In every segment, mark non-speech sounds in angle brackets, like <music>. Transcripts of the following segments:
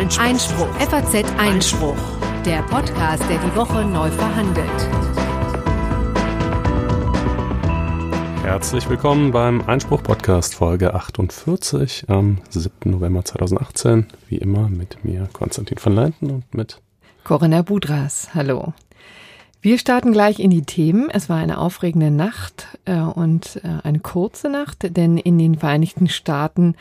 Einspruch. Einspruch. FAZ Einspruch. Der Podcast, der die Woche neu verhandelt. Herzlich willkommen beim Einspruch-Podcast Folge 48 am 7. November 2018. Wie immer mit mir Konstantin von Leinten und mit Corinna Budras. Hallo. Wir starten gleich in die Themen. Es war eine aufregende Nacht äh, und äh, eine kurze Nacht, denn in den Vereinigten Staaten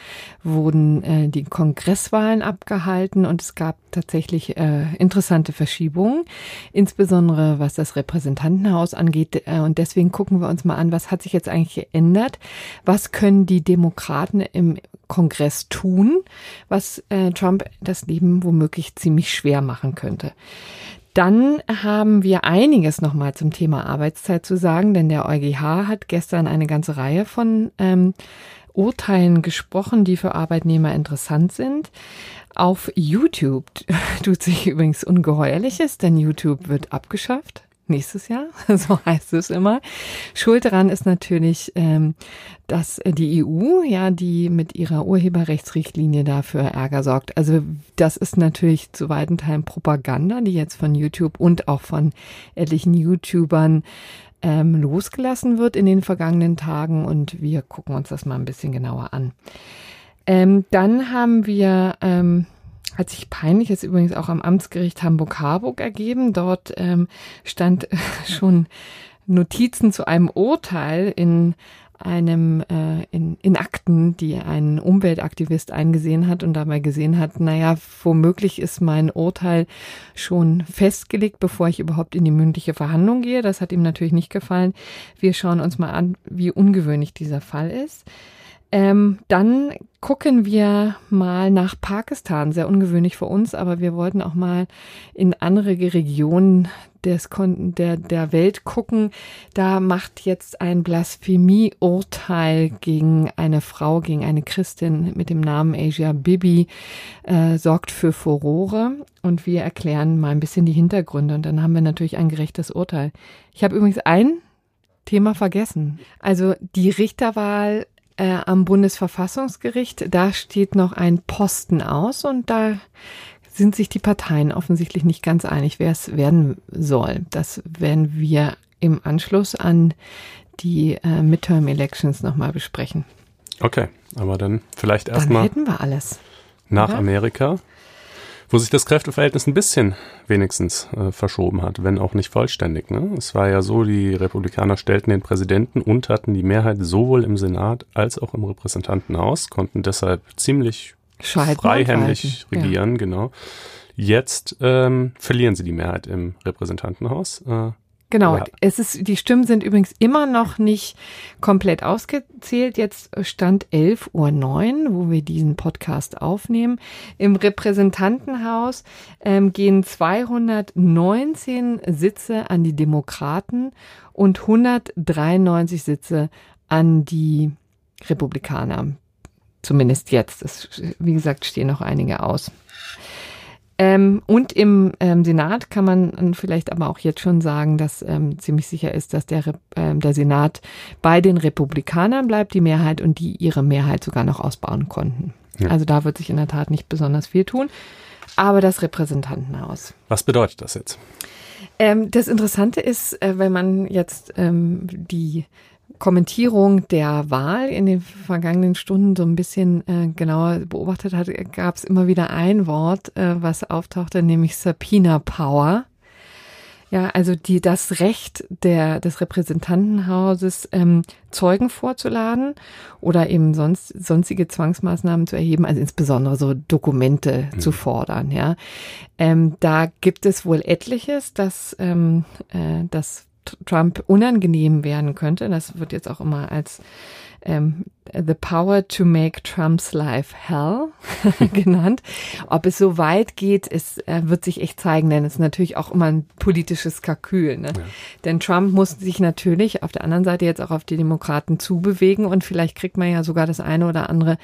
wurden äh, die Kongresswahlen abgehalten und es gab tatsächlich äh, interessante Verschiebungen, insbesondere was das Repräsentantenhaus angeht. Äh, und deswegen gucken wir uns mal an, was hat sich jetzt eigentlich geändert? Was können die Demokraten im Kongress tun, was äh, Trump das Leben womöglich ziemlich schwer machen könnte? Dann haben wir einiges nochmal zum Thema Arbeitszeit zu sagen, denn der EuGH hat gestern eine ganze Reihe von ähm, Urteilen gesprochen, die für Arbeitnehmer interessant sind. Auf YouTube <laughs> tut sich übrigens Ungeheuerliches, denn YouTube wird abgeschafft nächstes Jahr, <laughs> so heißt es immer. Schuld daran ist natürlich, ähm, dass die EU, ja, die mit ihrer Urheberrechtsrichtlinie dafür Ärger sorgt. Also das ist natürlich zu weiten Teilen Propaganda, die jetzt von YouTube und auch von etlichen YouTubern ähm, losgelassen wird in den vergangenen Tagen und wir gucken uns das mal ein bisschen genauer an. Ähm, dann haben wir ähm, hat sich peinliches übrigens auch am Amtsgericht Hamburg-Harburg ergeben. Dort ähm, stand <laughs> schon Notizen zu einem Urteil in einem äh, in, in Akten, die ein Umweltaktivist eingesehen hat und dabei gesehen hat, naja, womöglich ist mein Urteil schon festgelegt, bevor ich überhaupt in die mündliche Verhandlung gehe. Das hat ihm natürlich nicht gefallen. Wir schauen uns mal an, wie ungewöhnlich dieser Fall ist. Ähm, dann gucken wir mal nach Pakistan. Sehr ungewöhnlich für uns, aber wir wollten auch mal in andere Regionen des, der, der Welt gucken. Da macht jetzt ein Blasphemie-Urteil gegen eine Frau, gegen eine Christin mit dem Namen Asia Bibi, äh, sorgt für Furore. Und wir erklären mal ein bisschen die Hintergründe. Und dann haben wir natürlich ein gerechtes Urteil. Ich habe übrigens ein Thema vergessen. Also die Richterwahl äh, am Bundesverfassungsgericht. Da steht noch ein Posten aus und da sind sich die Parteien offensichtlich nicht ganz einig, wer es werden soll. Das werden wir im Anschluss an die äh, Midterm Elections nochmal besprechen. Okay, aber dann vielleicht erstmal. Dann hätten wir alles. Nach oder? Amerika wo sich das Kräfteverhältnis ein bisschen wenigstens äh, verschoben hat, wenn auch nicht vollständig. Ne? Es war ja so, die Republikaner stellten den Präsidenten und hatten die Mehrheit sowohl im Senat als auch im Repräsentantenhaus, konnten deshalb ziemlich Scheiden freihändig regieren, ja. genau. Jetzt ähm, verlieren sie die Mehrheit im Repräsentantenhaus. Äh, Genau, ja. es ist, die Stimmen sind übrigens immer noch nicht komplett ausgezählt. Jetzt stand 11.09 Uhr, wo wir diesen Podcast aufnehmen. Im Repräsentantenhaus ähm, gehen 219 Sitze an die Demokraten und 193 Sitze an die Republikaner. Zumindest jetzt. Es, wie gesagt, stehen noch einige aus. Ähm, und im ähm, Senat kann man vielleicht aber auch jetzt schon sagen, dass ähm, ziemlich sicher ist, dass der, ähm, der Senat bei den Republikanern bleibt, die Mehrheit, und die ihre Mehrheit sogar noch ausbauen konnten. Ja. Also da wird sich in der Tat nicht besonders viel tun. Aber das Repräsentantenhaus. Was bedeutet das jetzt? Ähm, das Interessante ist, äh, wenn man jetzt ähm, die Kommentierung der Wahl in den vergangenen Stunden so ein bisschen äh, genauer beobachtet hat, gab es immer wieder ein Wort, äh, was auftauchte, nämlich Subpoena Power. Ja, also die, das Recht der, des Repräsentantenhauses, ähm, Zeugen vorzuladen oder eben sonst, sonstige Zwangsmaßnahmen zu erheben, also insbesondere so Dokumente mhm. zu fordern, ja. Ähm, da gibt es wohl etliches, das, ähm, äh, das Trump unangenehm werden könnte. Das wird jetzt auch immer als ähm, The Power to Make Trump's Life Hell <laughs> genannt. Ob es so weit geht, ist, äh, wird sich echt zeigen, denn es ist natürlich auch immer ein politisches Kalkül. Ne? Ja. Denn Trump muss sich natürlich auf der anderen Seite jetzt auch auf die Demokraten zubewegen und vielleicht kriegt man ja sogar das eine oder andere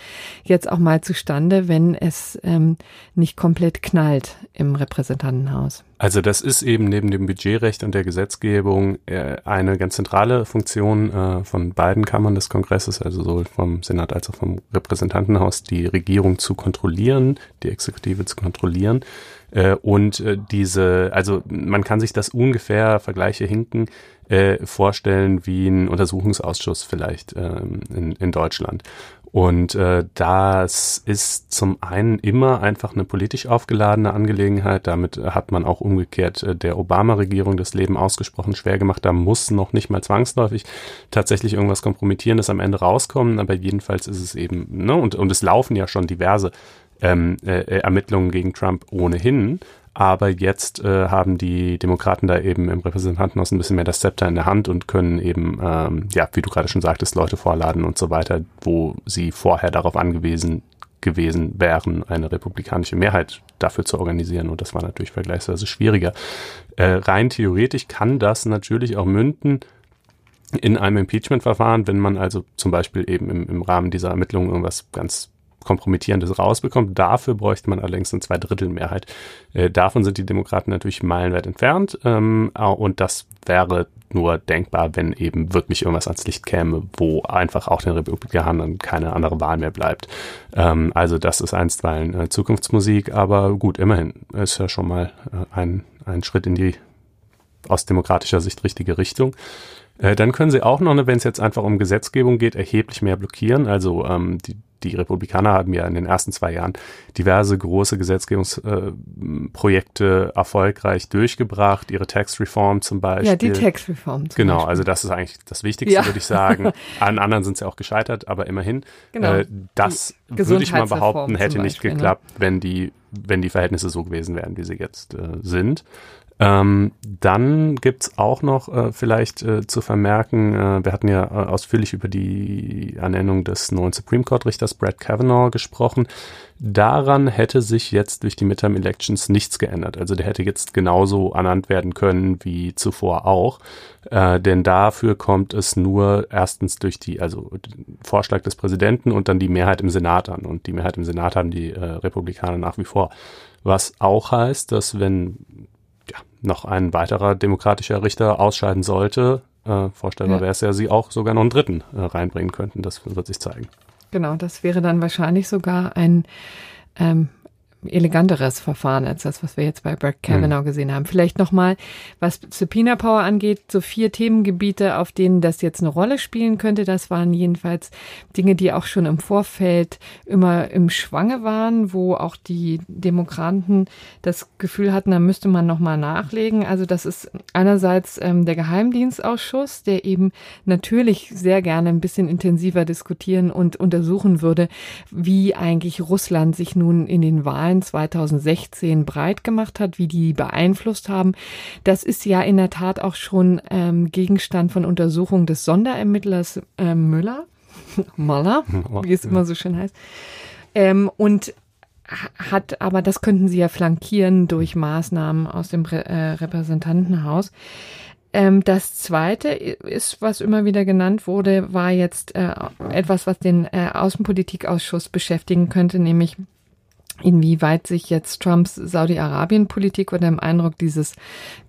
jetzt auch mal zustande, wenn es ähm, nicht komplett knallt im Repräsentantenhaus. Also das ist eben neben dem Budgetrecht und der Gesetzgebung äh, eine ganz zentrale Funktion äh, von beiden Kammern des Kongresses, also sowohl vom Senat als auch vom Repräsentantenhaus, die Regierung zu kontrollieren, die Exekutive zu kontrollieren. Äh, und äh, diese, also man kann sich das ungefähr, Vergleiche hinken, äh, vorstellen wie ein Untersuchungsausschuss vielleicht ähm, in, in Deutschland. Und äh, das ist zum einen immer einfach eine politisch aufgeladene Angelegenheit. Damit hat man auch umgekehrt äh, der Obama-Regierung das Leben ausgesprochen schwer gemacht. Da muss noch nicht mal zwangsläufig tatsächlich irgendwas Kompromittierendes am Ende rauskommen. Aber jedenfalls ist es eben, ne, und, und es laufen ja schon diverse ähm, äh, Ermittlungen gegen Trump ohnehin. Aber jetzt äh, haben die Demokraten da eben im Repräsentantenhaus ein bisschen mehr das Zepter in der Hand und können eben, ähm, ja, wie du gerade schon sagtest, Leute vorladen und so weiter, wo sie vorher darauf angewiesen gewesen wären, eine republikanische Mehrheit dafür zu organisieren. Und das war natürlich vergleichsweise schwieriger. Äh, rein theoretisch kann das natürlich auch münden in einem Impeachment-Verfahren, wenn man also zum Beispiel eben im, im Rahmen dieser Ermittlungen irgendwas ganz Kompromittierendes rausbekommt. Dafür bräuchte man allerdings eine Zweidrittelmehrheit. Äh, davon sind die Demokraten natürlich meilenweit entfernt. Ähm, und das wäre nur denkbar, wenn eben wirklich irgendwas ans Licht käme, wo einfach auch den Republikanern keine andere Wahl mehr bleibt. Ähm, also das ist einstweilen äh, Zukunftsmusik, aber gut, immerhin ist ja schon mal äh, ein, ein Schritt in die aus demokratischer Sicht richtige Richtung. Äh, dann können sie auch noch, ne, wenn es jetzt einfach um Gesetzgebung geht, erheblich mehr blockieren. Also ähm, die die Republikaner haben ja in den ersten zwei Jahren diverse große Gesetzgebungsprojekte äh, erfolgreich durchgebracht, ihre Tax Reform zum Beispiel. Ja, die Tax Reform. Zum genau, Beispiel. also das ist eigentlich das Wichtigste, ja. würde ich sagen. <laughs> An anderen sind sie auch gescheitert, aber immerhin. Genau. Äh, das würde ich mal behaupten, hätte nicht Beispiel, ne? geklappt, ne? wenn die wenn die Verhältnisse so gewesen wären, wie sie jetzt äh, sind. Ähm, dann gibt's auch noch äh, vielleicht äh, zu vermerken, äh, wir hatten ja äh, ausführlich über die Ernennung des neuen Supreme Court Richters Brett Kavanaugh gesprochen. Daran hätte sich jetzt durch die Midterm Elections nichts geändert. Also der hätte jetzt genauso ernannt werden können wie zuvor auch. Äh, denn dafür kommt es nur erstens durch die, also den Vorschlag des Präsidenten und dann die Mehrheit im Senat an. Und die Mehrheit im Senat haben die äh, Republikaner nach wie vor. Was auch heißt, dass wenn noch ein weiterer demokratischer Richter ausscheiden sollte, äh, vorstellbar ja. wäre es ja, sie auch sogar noch einen dritten äh, reinbringen könnten. Das wird sich zeigen. Genau, das wäre dann wahrscheinlich sogar ein ähm, eleganteres Verfahren als das, was wir jetzt bei Brett Kavanaugh mhm. gesehen haben. Vielleicht nochmal, was Subpoena Power angeht, so vier Themengebiete, auf denen das jetzt eine Rolle spielen könnte. Das waren jedenfalls Dinge, die auch schon im Vorfeld immer im Schwange waren, wo auch die Demokraten das Gefühl hatten, da müsste man nochmal nachlegen. Also das ist einerseits ähm, der Geheimdienstausschuss, der eben natürlich sehr gerne ein bisschen intensiver diskutieren und untersuchen würde, wie eigentlich Russland sich nun in den Wahlen Wahlen 2016 breit gemacht hat, wie die beeinflusst haben. Das ist ja in der Tat auch schon ähm, Gegenstand von Untersuchung des Sonderermittlers äh, Müller, <laughs> Muller, wie es immer so schön heißt. Ähm, und hat, aber das könnten sie ja flankieren durch Maßnahmen aus dem Re äh, Repräsentantenhaus. Ähm, das zweite ist, was immer wieder genannt wurde, war jetzt äh, etwas, was den äh, Außenpolitikausschuss beschäftigen könnte, nämlich inwieweit sich jetzt Trumps Saudi-Arabien-Politik oder im Eindruck dieses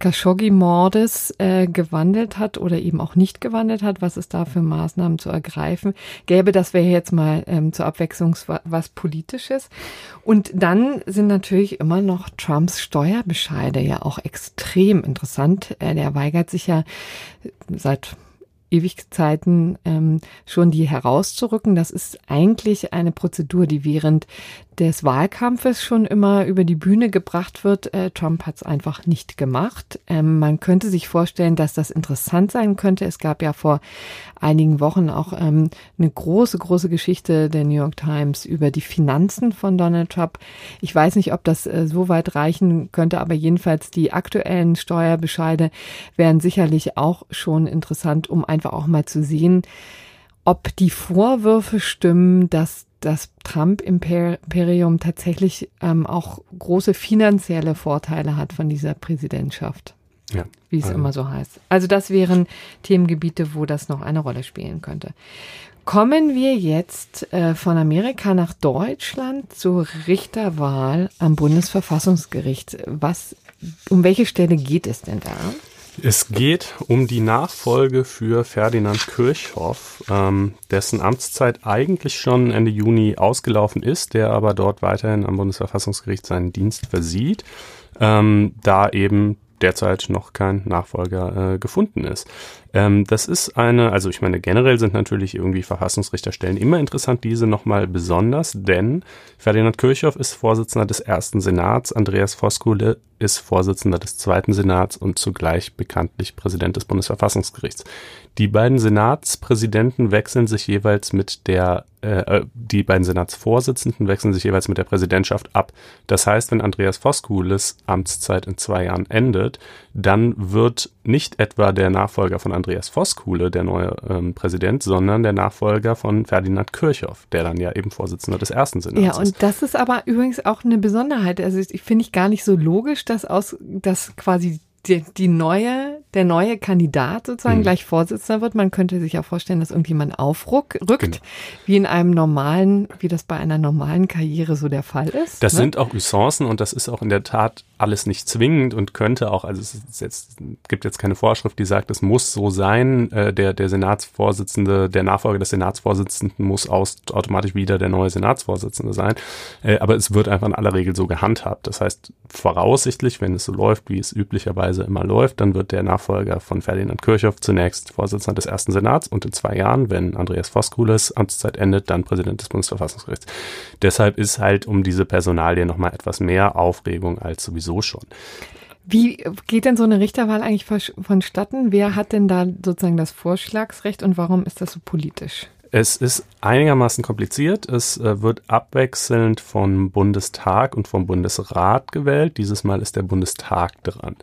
Khashoggi-Mordes äh, gewandelt hat oder eben auch nicht gewandelt hat, was es da für Maßnahmen zu ergreifen gäbe. Das wäre jetzt mal ähm, zur Abwechslung was Politisches. Und dann sind natürlich immer noch Trumps Steuerbescheide ja auch extrem interessant. Äh, der weigert sich ja seit Ewigkeiten ähm, schon die herauszurücken. Das ist eigentlich eine Prozedur, die während des Wahlkampfes schon immer über die Bühne gebracht wird. Äh, Trump hat es einfach nicht gemacht. Ähm, man könnte sich vorstellen, dass das interessant sein könnte. Es gab ja vor einigen Wochen auch ähm, eine große, große Geschichte der New York Times über die Finanzen von Donald Trump. Ich weiß nicht, ob das äh, so weit reichen könnte, aber jedenfalls die aktuellen Steuerbescheide wären sicherlich auch schon interessant, um einfach auch mal zu sehen, ob die Vorwürfe stimmen, dass das Trump-Imperium tatsächlich ähm, auch große finanzielle Vorteile hat von dieser Präsidentschaft. Ja, wie es also. immer so heißt. Also das wären Themengebiete, wo das noch eine Rolle spielen könnte. Kommen wir jetzt äh, von Amerika nach Deutschland zur Richterwahl am Bundesverfassungsgericht. Was, um welche Stelle geht es denn da? Es geht um die Nachfolge für Ferdinand Kirchhoff, ähm, dessen Amtszeit eigentlich schon Ende Juni ausgelaufen ist, der aber dort weiterhin am Bundesverfassungsgericht seinen Dienst versieht, ähm, da eben derzeit noch kein Nachfolger äh, gefunden ist. Ähm, das ist eine, also ich meine, generell sind natürlich irgendwie Verfassungsrichterstellen immer interessant, diese nochmal besonders, denn Ferdinand Kirchhoff ist Vorsitzender des ersten Senats, Andreas Voskuhle ist Vorsitzender des zweiten Senats und zugleich bekanntlich Präsident des Bundesverfassungsgerichts. Die beiden Senatspräsidenten wechseln sich jeweils mit der, äh, äh, die beiden Senatsvorsitzenden wechseln sich jeweils mit der Präsidentschaft ab. Das heißt, wenn Andreas Voskuhles Amtszeit in zwei Jahren endet, dann wird nicht etwa der Nachfolger von Andreas Voskuhle der neue ähm, Präsident, sondern der Nachfolger von Ferdinand Kirchhoff, der dann ja eben Vorsitzender des ersten Senats ist. Ja, und das ist aber übrigens auch eine Besonderheit. Also ich finde ich gar nicht so logisch, dass aus, dass quasi die, die neue, der neue Kandidat sozusagen mhm. gleich Vorsitzender wird. Man könnte sich auch vorstellen, dass irgendjemand aufrückt, genau. wie in einem normalen, wie das bei einer normalen Karriere so der Fall ist. Das ne? sind auch Usancen und das ist auch in der Tat alles nicht zwingend und könnte auch, also es jetzt, gibt jetzt keine Vorschrift, die sagt, es muss so sein, äh, der, der Senatsvorsitzende, der Nachfolger des Senatsvorsitzenden muss aus, automatisch wieder der neue Senatsvorsitzende sein, äh, aber es wird einfach in aller Regel so gehandhabt. Das heißt, voraussichtlich, wenn es so läuft, wie es üblicherweise immer läuft, dann wird der Nachfolger von Ferdinand Kirchhoff zunächst Vorsitzender des ersten Senats und in zwei Jahren, wenn Andreas Voskules Amtszeit endet, dann Präsident des Bundesverfassungsgerichts. Deshalb ist halt um diese Personalie nochmal etwas mehr Aufregung als sowieso sowieso schon. Wie geht denn so eine Richterwahl eigentlich vonstatten? Wer hat denn da sozusagen das Vorschlagsrecht und warum ist das so politisch? Es ist einigermaßen kompliziert. Es äh, wird abwechselnd vom Bundestag und vom Bundesrat gewählt. Dieses Mal ist der Bundestag dran.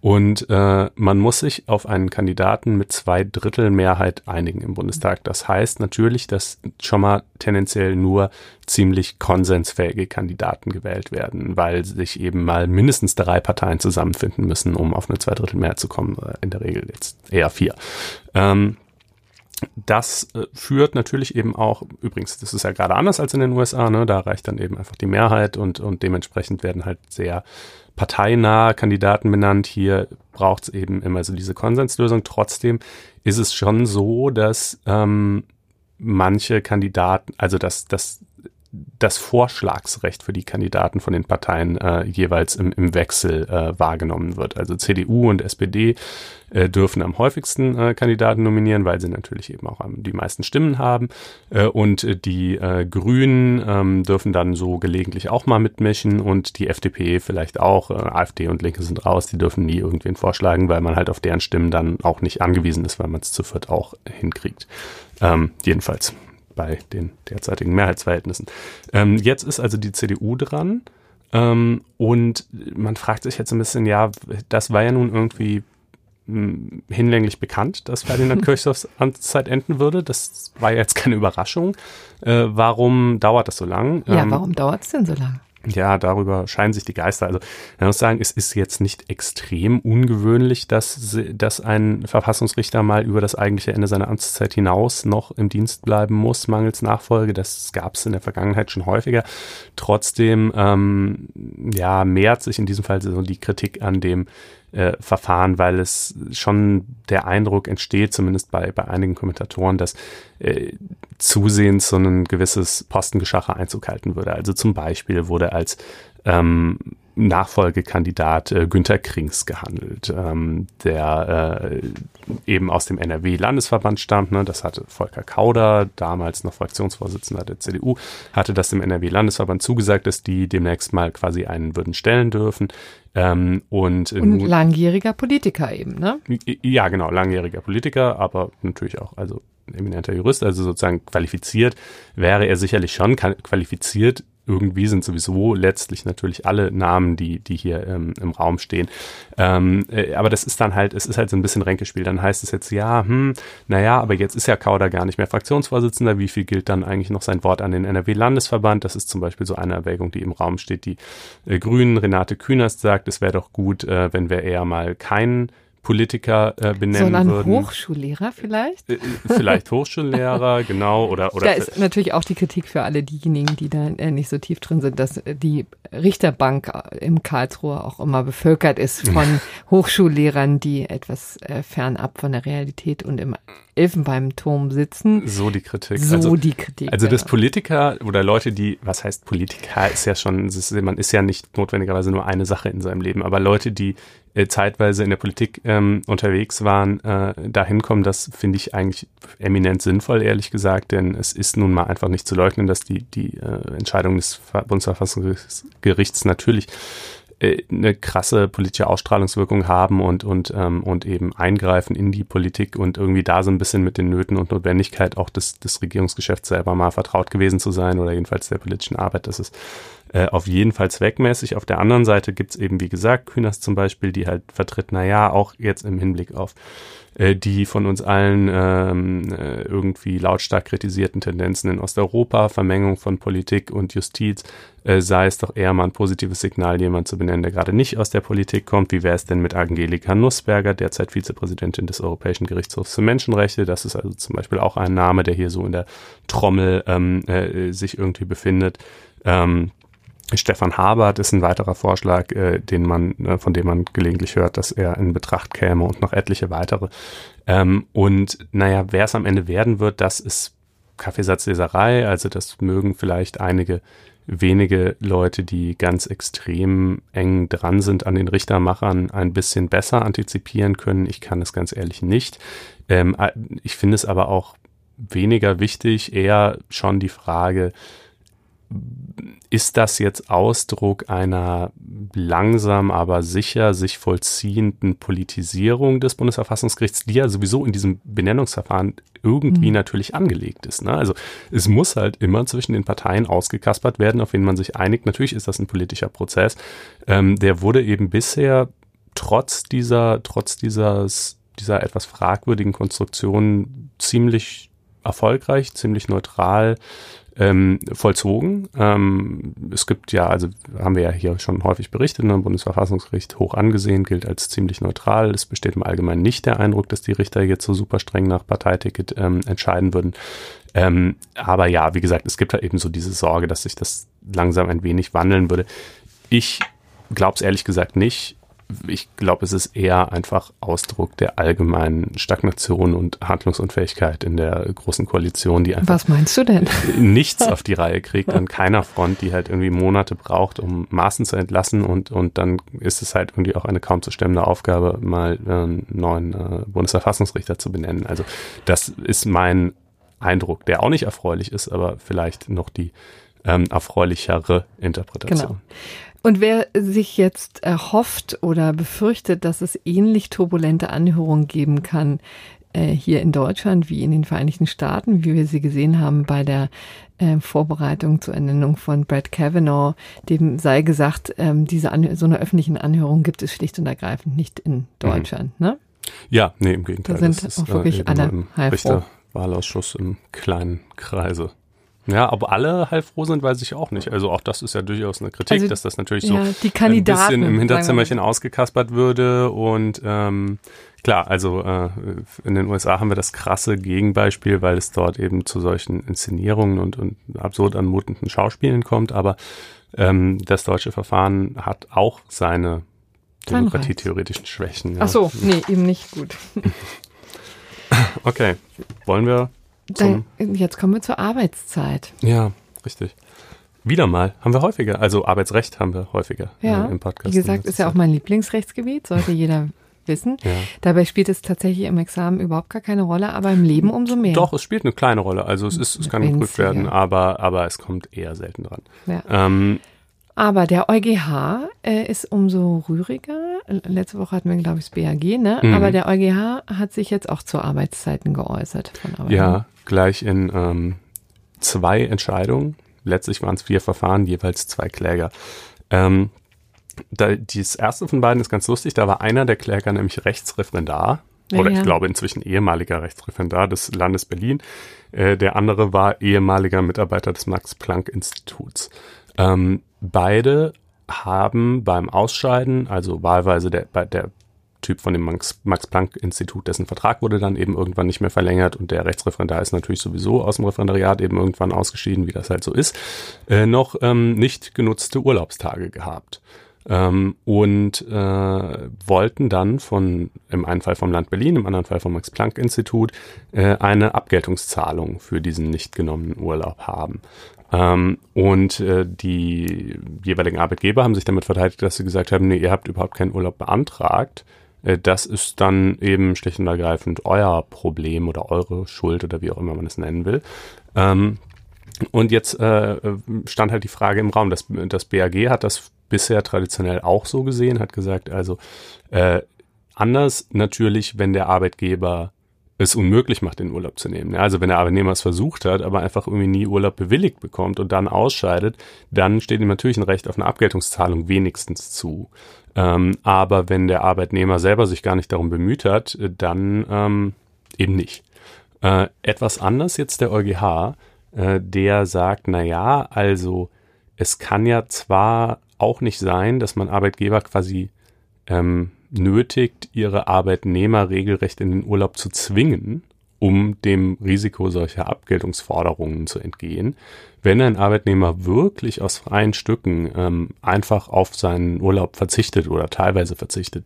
Und äh, man muss sich auf einen Kandidaten mit zwei Drittel Mehrheit einigen im Bundestag. Das heißt natürlich, dass schon mal tendenziell nur ziemlich konsensfähige Kandidaten gewählt werden, weil sich eben mal mindestens drei Parteien zusammenfinden müssen, um auf eine Zweidrittelmehrheit zu kommen. Äh, in der Regel jetzt eher vier. Ähm, das äh, führt natürlich eben auch, übrigens, das ist ja gerade anders als in den USA, ne? da reicht dann eben einfach die Mehrheit und, und dementsprechend werden halt sehr parteinahe Kandidaten benannt. Hier braucht es eben immer so diese Konsenslösung. Trotzdem ist es schon so, dass ähm, manche Kandidaten, also dass, dass das Vorschlagsrecht für die Kandidaten von den Parteien äh, jeweils im, im Wechsel äh, wahrgenommen wird. Also CDU und SPD äh, dürfen am häufigsten äh, Kandidaten nominieren, weil sie natürlich eben auch ähm, die meisten Stimmen haben. Äh, und die äh, Grünen ähm, dürfen dann so gelegentlich auch mal mitmischen und die FDP vielleicht auch. Äh, AfD und Linke sind raus, die dürfen nie irgendwen vorschlagen, weil man halt auf deren Stimmen dann auch nicht angewiesen ist, weil man es zu viert auch hinkriegt. Ähm, jedenfalls bei den derzeitigen Mehrheitsverhältnissen. Ähm, jetzt ist also die CDU dran. Ähm, und man fragt sich jetzt ein bisschen, ja, das war ja nun irgendwie hm, hinlänglich bekannt, dass Ferdinand <laughs> Kirchhoffs Amtszeit enden würde. Das war ja jetzt keine Überraschung. Äh, warum dauert das so lang? Ja, ähm, warum dauert es denn so lang? Ja, darüber scheinen sich die Geister. Also, man muss sagen, es ist jetzt nicht extrem ungewöhnlich, dass, dass ein Verfassungsrichter mal über das eigentliche Ende seiner Amtszeit hinaus noch im Dienst bleiben muss, mangels Nachfolge. Das gab es in der Vergangenheit schon häufiger. Trotzdem, ähm, ja, mehrt sich in diesem Fall so die Kritik an dem äh, Verfahren, weil es schon der Eindruck entsteht, zumindest bei, bei einigen Kommentatoren, dass äh, zusehends so ein gewisses Postengeschacher Einzug halten würde. Also zum Beispiel wurde als ähm, Nachfolgekandidat äh, Günter Krings gehandelt, ähm, der äh, eben aus dem NRW-Landesverband stammt. Ne? Das hatte Volker Kauder, damals noch Fraktionsvorsitzender der CDU, hatte das dem NRW-Landesverband zugesagt, dass die demnächst mal quasi einen würden stellen dürfen. Ähm, und, und nun, langjähriger Politiker eben, ne? Ja, genau, langjähriger Politiker, aber natürlich auch, also eminenter Jurist, also sozusagen qualifiziert wäre er sicherlich schon. Qualifiziert irgendwie sind sowieso letztlich natürlich alle Namen, die, die hier ähm, im Raum stehen. Ähm, äh, aber das ist dann halt, es ist halt so ein bisschen Ränkespiel. Dann heißt es jetzt, ja, hm, naja, aber jetzt ist ja Kauder gar nicht mehr Fraktionsvorsitzender. Wie viel gilt dann eigentlich noch sein Wort an den NRW-Landesverband? Das ist zum Beispiel so eine Erwägung, die im Raum steht. Die äh, Grünen, Renate Künast sagt, es wäre doch gut, äh, wenn wir eher mal keinen Politiker äh, benennen Sondern würden. Hochschullehrer vielleicht? Äh, vielleicht Hochschullehrer, <laughs> genau, oder, oder da ist natürlich auch die Kritik für alle diejenigen, die da äh, nicht so tief drin sind, dass die Richterbank im Karlsruhe auch immer bevölkert ist von <laughs> Hochschullehrern, die etwas äh, fernab von der Realität und im Elfenbeinturm sitzen. So die Kritik. So also, die Kritik. Also dass Politiker oder Leute, die, was heißt Politiker, ist ja schon, ist, man ist ja nicht notwendigerweise nur eine Sache in seinem Leben, aber Leute, die äh, zeitweise in der Politik ähm, unterwegs waren, äh, dahin kommen, das finde ich eigentlich eminent sinnvoll, ehrlich gesagt, denn es ist nun mal einfach nicht zu leugnen, dass die, die äh, Entscheidung des Bundesverfassungsgerichts natürlich äh, eine krasse politische Ausstrahlungswirkung haben und und ähm, und eben eingreifen in die Politik und irgendwie da so ein bisschen mit den Nöten und Notwendigkeit auch des des Regierungsgeschäfts selber mal vertraut gewesen zu sein oder jedenfalls der politischen Arbeit. Das ist äh, auf jeden Fall zweckmäßig. Auf der anderen Seite gibt's eben, wie gesagt, Kühners zum Beispiel, die halt vertritt, na ja, auch jetzt im Hinblick auf äh, die von uns allen ähm, äh, irgendwie lautstark kritisierten Tendenzen in Osteuropa, Vermengung von Politik und Justiz, äh, sei es doch eher mal ein positives Signal, jemand zu benennen, der gerade nicht aus der Politik kommt. Wie wäre es denn mit Angelika Nussberger, derzeit Vizepräsidentin des Europäischen Gerichtshofs für Menschenrechte? Das ist also zum Beispiel auch ein Name, der hier so in der Trommel ähm, äh, sich irgendwie befindet. Ähm, Stefan Habert ist ein weiterer Vorschlag, äh, den man, äh, von dem man gelegentlich hört, dass er in Betracht käme und noch etliche weitere. Ähm, und naja, wer es am Ende werden wird, das ist Kaffeesatzleserei. Also das mögen vielleicht einige wenige Leute, die ganz extrem eng dran sind an den Richtermachern, ein bisschen besser antizipieren können. Ich kann es ganz ehrlich nicht. Ähm, äh, ich finde es aber auch weniger wichtig, eher schon die Frage, ist das jetzt Ausdruck einer langsam, aber sicher sich vollziehenden Politisierung des Bundesverfassungsgerichts, die ja sowieso in diesem Benennungsverfahren irgendwie mhm. natürlich angelegt ist. Ne? Also es muss halt immer zwischen den Parteien ausgekaspert werden, auf wen man sich einigt. Natürlich ist das ein politischer Prozess. Ähm, der wurde eben bisher trotz dieser, trotz dieses, dieser etwas fragwürdigen Konstruktion ziemlich erfolgreich, ziemlich neutral ähm, vollzogen. Ähm, es gibt ja, also haben wir ja hier schon häufig berichtet, ne, Bundesverfassungsgericht hoch angesehen, gilt als ziemlich neutral. Es besteht im Allgemeinen nicht der Eindruck, dass die Richter jetzt so super streng nach Parteiticket ähm, entscheiden würden. Ähm, aber ja, wie gesagt, es gibt da eben so diese Sorge, dass sich das langsam ein wenig wandeln würde. Ich glaube es ehrlich gesagt nicht ich glaube, es ist eher einfach Ausdruck der allgemeinen Stagnation und Handlungsunfähigkeit in der großen Koalition, die einfach Was meinst du denn? <laughs> nichts auf die Reihe kriegt an keiner Front, die halt irgendwie Monate braucht, um Maßen zu entlassen und, und dann ist es halt irgendwie auch eine kaum zu stemmende Aufgabe, mal einen neuen äh, Bundesverfassungsrichter zu benennen. Also das ist mein Eindruck, der auch nicht erfreulich ist, aber vielleicht noch die ähm, erfreulichere Interpretation. Genau. Und wer sich jetzt erhofft oder befürchtet, dass es ähnlich turbulente Anhörungen geben kann, äh, hier in Deutschland wie in den Vereinigten Staaten, wie wir sie gesehen haben bei der äh, Vorbereitung zur Ernennung von Brad Kavanaugh, dem sei gesagt, ähm, diese An so eine öffentlichen Anhörung gibt es schlicht und ergreifend nicht in mhm. Deutschland. Mhm. Ne? Ja, nee, im Gegenteil. Da sind auch wirklich äh, alle heilfroh. Richterwahlausschuss im kleinen Kreise. Ja, ob alle heilfroh sind, weiß ich auch nicht. Also auch das ist ja durchaus eine Kritik, also, dass das natürlich ja, so ein bisschen im Hinterzimmerchen ausgekaspert würde. Und ähm, klar, also äh, in den USA haben wir das krasse Gegenbeispiel, weil es dort eben zu solchen Inszenierungen und, und absurd anmutenden Schauspielen kommt. Aber ähm, das deutsche Verfahren hat auch seine demokratietheoretischen Schwächen. Ja. Ach so, nee, eben nicht gut. <laughs> okay, wollen wir dann, jetzt kommen wir zur Arbeitszeit. Ja, richtig. Wieder mal haben wir häufiger, also Arbeitsrecht haben wir häufiger äh, ja, äh, im Podcast. Wie gesagt, ist ja auch mein Lieblingsrechtsgebiet, sollte <laughs> jeder wissen. Ja. Dabei spielt es tatsächlich im Examen überhaupt gar keine Rolle, aber im Leben umso mehr. Doch, es spielt eine kleine Rolle. Also es ist, es kann geprüft werden, aber, aber es kommt eher selten dran. Ja. Ähm, aber der EuGH äh, ist umso rühriger. Letzte Woche hatten wir, glaube ich, das BAG, ne? Mhm. Aber der EuGH hat sich jetzt auch zu Arbeitszeiten geäußert. ja, gleich in ähm, zwei Entscheidungen. Letztlich waren es vier Verfahren, jeweils zwei Kläger. Ähm, da, das erste von beiden ist ganz lustig. Da war einer der Kläger nämlich Rechtsreferendar. Ja, oder ich glaube inzwischen ehemaliger Rechtsreferendar des Landes Berlin. Äh, der andere war ehemaliger Mitarbeiter des Max-Planck-Instituts. Ähm, beide haben beim Ausscheiden, also wahlweise der, der Typ von dem Max-Planck-Institut, dessen Vertrag wurde dann eben irgendwann nicht mehr verlängert und der Rechtsreferendar ist natürlich sowieso aus dem Referendariat eben irgendwann ausgeschieden, wie das halt so ist, äh, noch ähm, nicht genutzte Urlaubstage gehabt. Ähm, und äh, wollten dann von, im einen Fall vom Land Berlin, im anderen Fall vom Max-Planck-Institut, äh, eine Abgeltungszahlung für diesen nicht genommenen Urlaub haben. Ähm, und äh, die jeweiligen Arbeitgeber haben sich damit verteidigt, dass sie gesagt haben, nee, ihr habt überhaupt keinen Urlaub beantragt. Äh, das ist dann eben schlicht und ergreifend euer Problem oder eure Schuld oder wie auch immer man es nennen will. Ähm, und jetzt äh, stand halt die Frage im Raum, das, das BAG hat das bisher traditionell auch so gesehen, hat gesagt, also äh, anders natürlich, wenn der Arbeitgeber es unmöglich macht, den Urlaub zu nehmen. Also wenn der Arbeitnehmer es versucht hat, aber einfach irgendwie nie Urlaub bewilligt bekommt und dann ausscheidet, dann steht ihm natürlich ein Recht auf eine Abgeltungszahlung wenigstens zu. Ähm, aber wenn der Arbeitnehmer selber sich gar nicht darum bemüht hat, dann ähm, eben nicht. Äh, etwas anders jetzt der EuGH, äh, der sagt, na ja, also es kann ja zwar auch nicht sein, dass man Arbeitgeber quasi ähm, nötigt, ihre Arbeitnehmer regelrecht in den Urlaub zu zwingen, um dem Risiko solcher Abgeltungsforderungen zu entgehen. Wenn ein Arbeitnehmer wirklich aus freien Stücken ähm, einfach auf seinen Urlaub verzichtet oder teilweise verzichtet,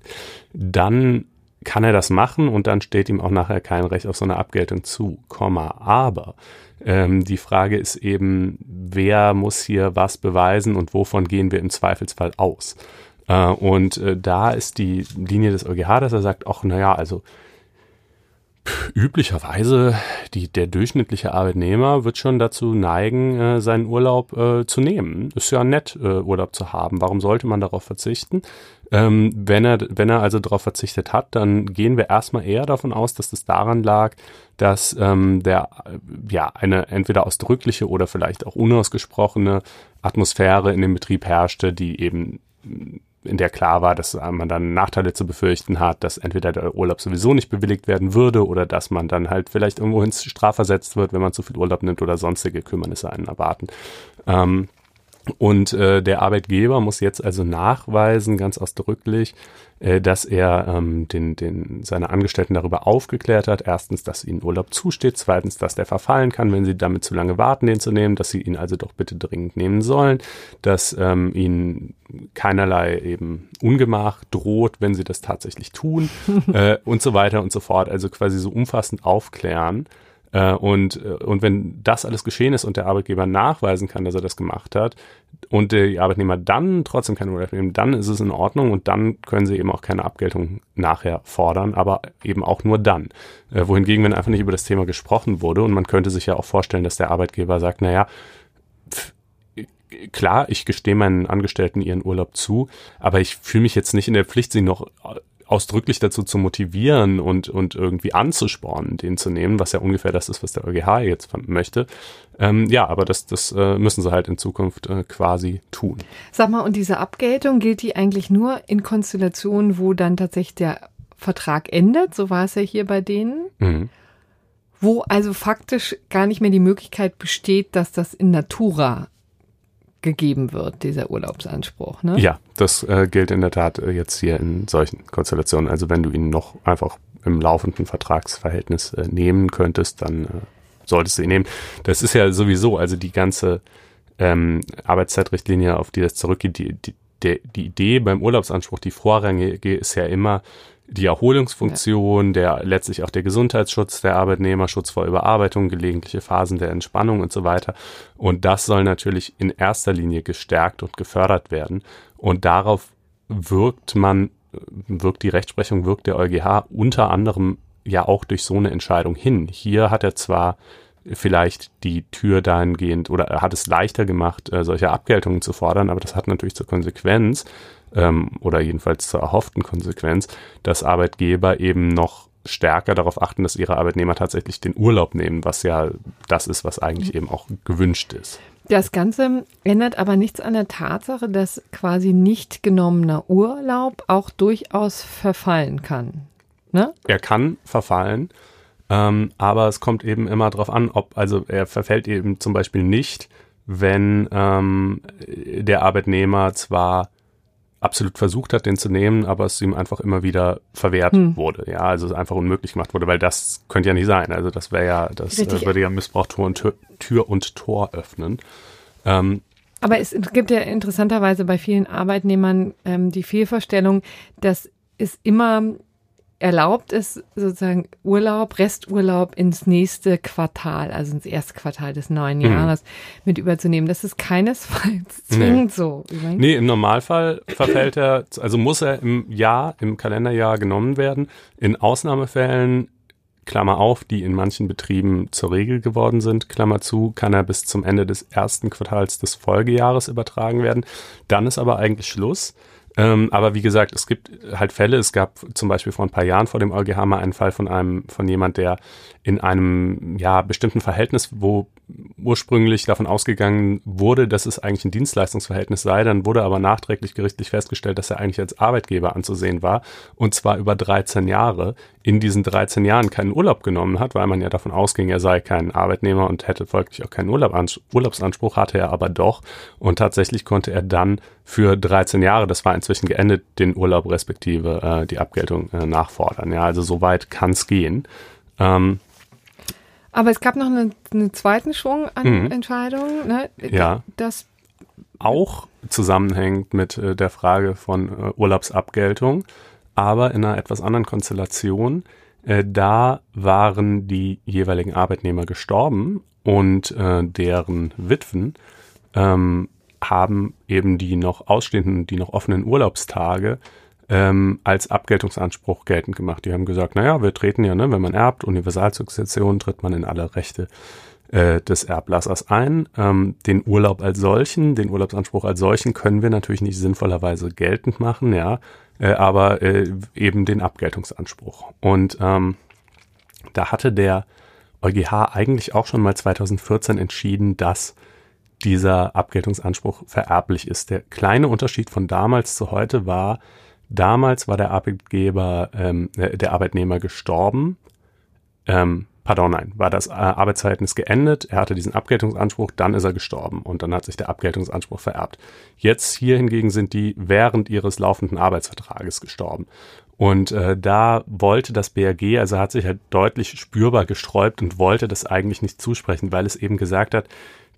dann kann er das machen und dann steht ihm auch nachher kein Recht auf so eine Abgeltung zu, Komma. Aber ähm, die Frage ist eben, wer muss hier was beweisen und wovon gehen wir im Zweifelsfall aus? Äh, und äh, da ist die Linie des EuGH, dass er sagt, ach, naja, also üblicherweise die, der durchschnittliche Arbeitnehmer wird schon dazu neigen, äh, seinen Urlaub äh, zu nehmen. Ist ja nett, äh, Urlaub zu haben. Warum sollte man darauf verzichten? Ähm, wenn, er, wenn er also darauf verzichtet hat, dann gehen wir erstmal eher davon aus, dass das daran lag, dass ähm, der ja eine entweder ausdrückliche oder vielleicht auch unausgesprochene Atmosphäre in dem Betrieb herrschte, die eben in der klar war, dass man dann Nachteile zu befürchten hat, dass entweder der Urlaub sowieso nicht bewilligt werden würde oder dass man dann halt vielleicht irgendwo ins strafversetzt wird, wenn man zu viel Urlaub nimmt oder sonstige Kümmernisse einen erwarten. Ähm, und äh, der Arbeitgeber muss jetzt also nachweisen, ganz ausdrücklich, äh, dass er ähm, den, den, seine Angestellten darüber aufgeklärt hat. Erstens, dass ihnen Urlaub zusteht. Zweitens, dass der verfallen kann, wenn sie damit zu lange warten, den zu nehmen. Dass sie ihn also doch bitte dringend nehmen sollen. Dass ähm, ihnen keinerlei eben Ungemach droht, wenn sie das tatsächlich tun. <laughs> äh, und so weiter und so fort. Also quasi so umfassend aufklären. Äh, und, äh, und wenn das alles geschehen ist und der Arbeitgeber nachweisen kann, dass er das gemacht hat und die Arbeitnehmer dann trotzdem keinen Urlaub nehmen, dann ist es in Ordnung und dann können sie eben auch keine Abgeltung nachher fordern, aber eben auch nur dann. Äh, wohingegen, wenn einfach nicht über das Thema gesprochen wurde und man könnte sich ja auch vorstellen, dass der Arbeitgeber sagt, naja, klar, ich gestehe meinen Angestellten ihren Urlaub zu, aber ich fühle mich jetzt nicht in der Pflicht, sie noch ausdrücklich dazu zu motivieren und, und irgendwie anzuspornen, den zu nehmen, was ja ungefähr das ist, was der EuGH jetzt möchte. Ähm, ja, aber das, das äh, müssen sie halt in Zukunft äh, quasi tun. Sag mal, und diese Abgeltung gilt die eigentlich nur in Konstellationen, wo dann tatsächlich der Vertrag endet? So war es ja hier bei denen. Mhm. Wo also faktisch gar nicht mehr die Möglichkeit besteht, dass das in Natura gegeben wird, dieser Urlaubsanspruch. Ne? Ja, das äh, gilt in der Tat äh, jetzt hier in solchen Konstellationen. Also wenn du ihn noch einfach im laufenden Vertragsverhältnis äh, nehmen könntest, dann äh, solltest du ihn nehmen. Das ist ja sowieso, also die ganze ähm, Arbeitszeitrichtlinie, auf die das zurückgeht, die, die, die Idee beim Urlaubsanspruch, die vorrangige ist ja immer, die Erholungsfunktion, ja. der letztlich auch der Gesundheitsschutz der Arbeitnehmer, Schutz vor Überarbeitung, gelegentliche Phasen der Entspannung und so weiter. Und das soll natürlich in erster Linie gestärkt und gefördert werden. Und darauf wirkt man, wirkt die Rechtsprechung, wirkt der EuGH unter anderem ja auch durch so eine Entscheidung hin. Hier hat er zwar vielleicht die Tür dahingehend oder er hat es leichter gemacht, äh, solche Abgeltungen zu fordern, aber das hat natürlich zur Konsequenz, ähm, oder jedenfalls zur erhofften Konsequenz, dass Arbeitgeber eben noch stärker darauf achten, dass ihre Arbeitnehmer tatsächlich den Urlaub nehmen, was ja das ist, was eigentlich eben auch gewünscht ist. Das Ganze ändert aber nichts an der Tatsache, dass quasi nicht genommener Urlaub auch durchaus verfallen kann. Ne? Er kann verfallen, ähm, aber es kommt eben immer darauf an, ob, also er verfällt eben zum Beispiel nicht, wenn ähm, der Arbeitnehmer zwar absolut versucht hat, den zu nehmen, aber es ihm einfach immer wieder verwehrt hm. wurde. Ja, also es einfach unmöglich gemacht wurde, weil das könnte ja nicht sein. Also das wäre ja, das äh, würde ja Missbrauch Tür und, Tür, Tür und Tor öffnen. Ähm, aber es gibt ja interessanterweise bei vielen Arbeitnehmern ähm, die Fehlvorstellung, dass es immer erlaubt ist, sozusagen Urlaub, Resturlaub ins nächste Quartal, also ins erste Quartal des neuen mhm. Jahres mhm. mit überzunehmen. Das ist keinesfalls zwingend nee. so. Übrigens. Nee, im Normalfall verfällt er, also muss er im Jahr, im Kalenderjahr genommen werden. In Ausnahmefällen Klammer auf, die in manchen Betrieben zur Regel geworden sind, Klammer zu, kann er bis zum Ende des ersten Quartals des Folgejahres übertragen werden. Dann ist aber eigentlich Schluss. Ähm, aber wie gesagt, es gibt halt Fälle. Es gab zum Beispiel vor ein paar Jahren vor dem EuGH mal einen Fall von einem, von jemand, der in einem, ja, bestimmten Verhältnis, wo ursprünglich davon ausgegangen wurde, dass es eigentlich ein Dienstleistungsverhältnis sei, dann wurde aber nachträglich gerichtlich festgestellt, dass er eigentlich als Arbeitgeber anzusehen war und zwar über 13 Jahre, in diesen 13 Jahren keinen Urlaub genommen hat, weil man ja davon ausging, er sei kein Arbeitnehmer und hätte folglich auch keinen Urlaubsanspruch, hatte er aber doch und tatsächlich konnte er dann für 13 Jahre, das war inzwischen geendet, den Urlaub respektive äh, die Abgeltung äh, nachfordern. Ja, also so weit kann es gehen. Ähm, aber es gab noch einen, einen zweiten Schwung an mhm. Entscheidungen, ne? ja. das auch zusammenhängt mit äh, der Frage von äh, Urlaubsabgeltung, aber in einer etwas anderen Konstellation. Äh, da waren die jeweiligen Arbeitnehmer gestorben und äh, deren Witwen ähm, haben eben die noch ausstehenden, die noch offenen Urlaubstage ähm, als Abgeltungsanspruch geltend gemacht. Die haben gesagt, naja, wir treten ja, ne, wenn man erbt, Universalsukzession, tritt man in alle Rechte äh, des Erblassers ein. Ähm, den Urlaub als solchen, den Urlaubsanspruch als solchen können wir natürlich nicht sinnvollerweise geltend machen, ja, äh, aber äh, eben den Abgeltungsanspruch. Und ähm, da hatte der EuGH eigentlich auch schon mal 2014 entschieden, dass dieser Abgeltungsanspruch vererblich ist. Der kleine Unterschied von damals zu heute war, Damals war der Arbeitgeber, ähm, äh, der Arbeitnehmer gestorben. Ähm, pardon, nein, war das äh, Arbeitsverhältnis geendet, er hatte diesen Abgeltungsanspruch, dann ist er gestorben und dann hat sich der Abgeltungsanspruch vererbt. Jetzt hier hingegen sind die während ihres laufenden Arbeitsvertrages gestorben. Und äh, da wollte das BRG, also hat sich halt deutlich spürbar gesträubt und wollte das eigentlich nicht zusprechen, weil es eben gesagt hat,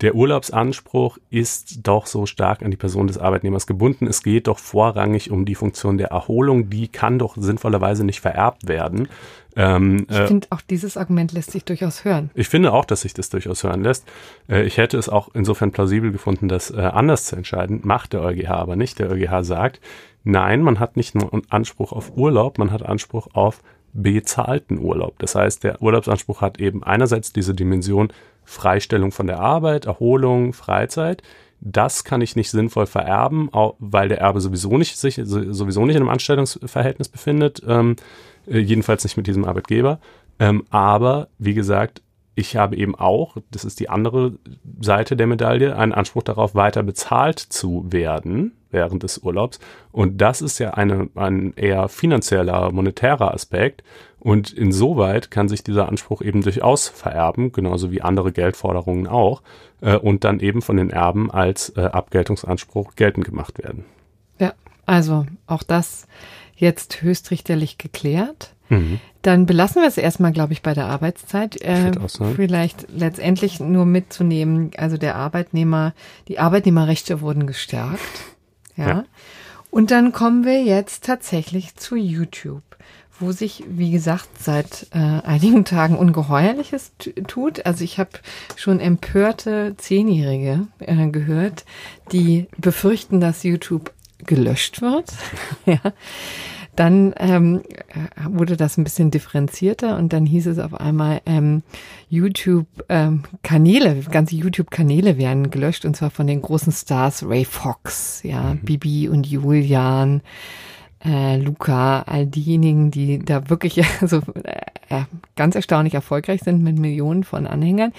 der Urlaubsanspruch ist doch so stark an die Person des Arbeitnehmers gebunden. Es geht doch vorrangig um die Funktion der Erholung. Die kann doch sinnvollerweise nicht vererbt werden. Ähm, ich äh, finde, auch dieses Argument lässt sich durchaus hören. Ich finde auch, dass sich das durchaus hören lässt. Äh, ich hätte es auch insofern plausibel gefunden, das äh, anders zu entscheiden. Macht der EuGH aber nicht. Der EuGH sagt, nein, man hat nicht nur Anspruch auf Urlaub, man hat Anspruch auf bezahlten Urlaub. Das heißt, der Urlaubsanspruch hat eben einerseits diese Dimension Freistellung von der Arbeit, Erholung, Freizeit. Das kann ich nicht sinnvoll vererben, weil der Erbe sowieso nicht sich sowieso nicht in einem Anstellungsverhältnis befindet, ähm, äh, jedenfalls nicht mit diesem Arbeitgeber. Ähm, aber wie gesagt, ich habe eben auch, das ist die andere Seite der Medaille, einen Anspruch darauf, weiter bezahlt zu werden während des Urlaubs. Und das ist ja eine, ein eher finanzieller, monetärer Aspekt. Und insoweit kann sich dieser Anspruch eben durchaus vererben, genauso wie andere Geldforderungen auch, äh, und dann eben von den Erben als äh, Abgeltungsanspruch geltend gemacht werden. Ja, also auch das jetzt höchstrichterlich geklärt. Mhm. Dann belassen wir es erstmal, glaube ich, bei der Arbeitszeit. Äh, vielleicht letztendlich nur mitzunehmen, also der Arbeitnehmer, die Arbeitnehmerrechte wurden gestärkt. Ja. ja. Und dann kommen wir jetzt tatsächlich zu YouTube, wo sich, wie gesagt, seit äh, einigen Tagen Ungeheuerliches tut. Also ich habe schon empörte Zehnjährige äh, gehört, die befürchten, dass YouTube gelöscht wird. <laughs> ja. Dann ähm, wurde das ein bisschen differenzierter und dann hieß es auf einmal, ähm, YouTube-Kanäle, ähm, ganze YouTube-Kanäle werden gelöscht und zwar von den großen Stars Ray Fox, ja, mhm. Bibi und Julian, äh, Luca, all diejenigen, die da wirklich <laughs> also, äh, ganz erstaunlich erfolgreich sind mit Millionen von Anhängern,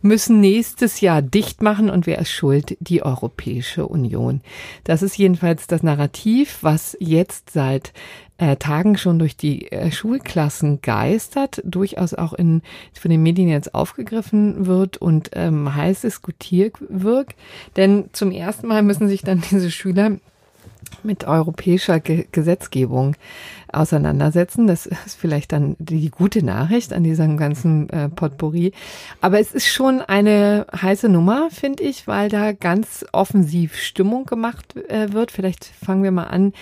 müssen nächstes Jahr dicht machen und wer ist schuld? Die Europäische Union. Das ist jedenfalls das Narrativ, was jetzt seit äh, Tagen schon durch die äh, Schulklassen geistert, durchaus auch in, von den Medien jetzt aufgegriffen wird und ähm, heiß diskutiert wird. Denn zum ersten Mal müssen sich dann <laughs> diese Schüler mit europäischer Ge Gesetzgebung auseinandersetzen. Das ist vielleicht dann die gute Nachricht an diesem ganzen äh, Potpourri. Aber es ist schon eine heiße Nummer, finde ich, weil da ganz offensiv Stimmung gemacht äh, wird. Vielleicht fangen wir mal an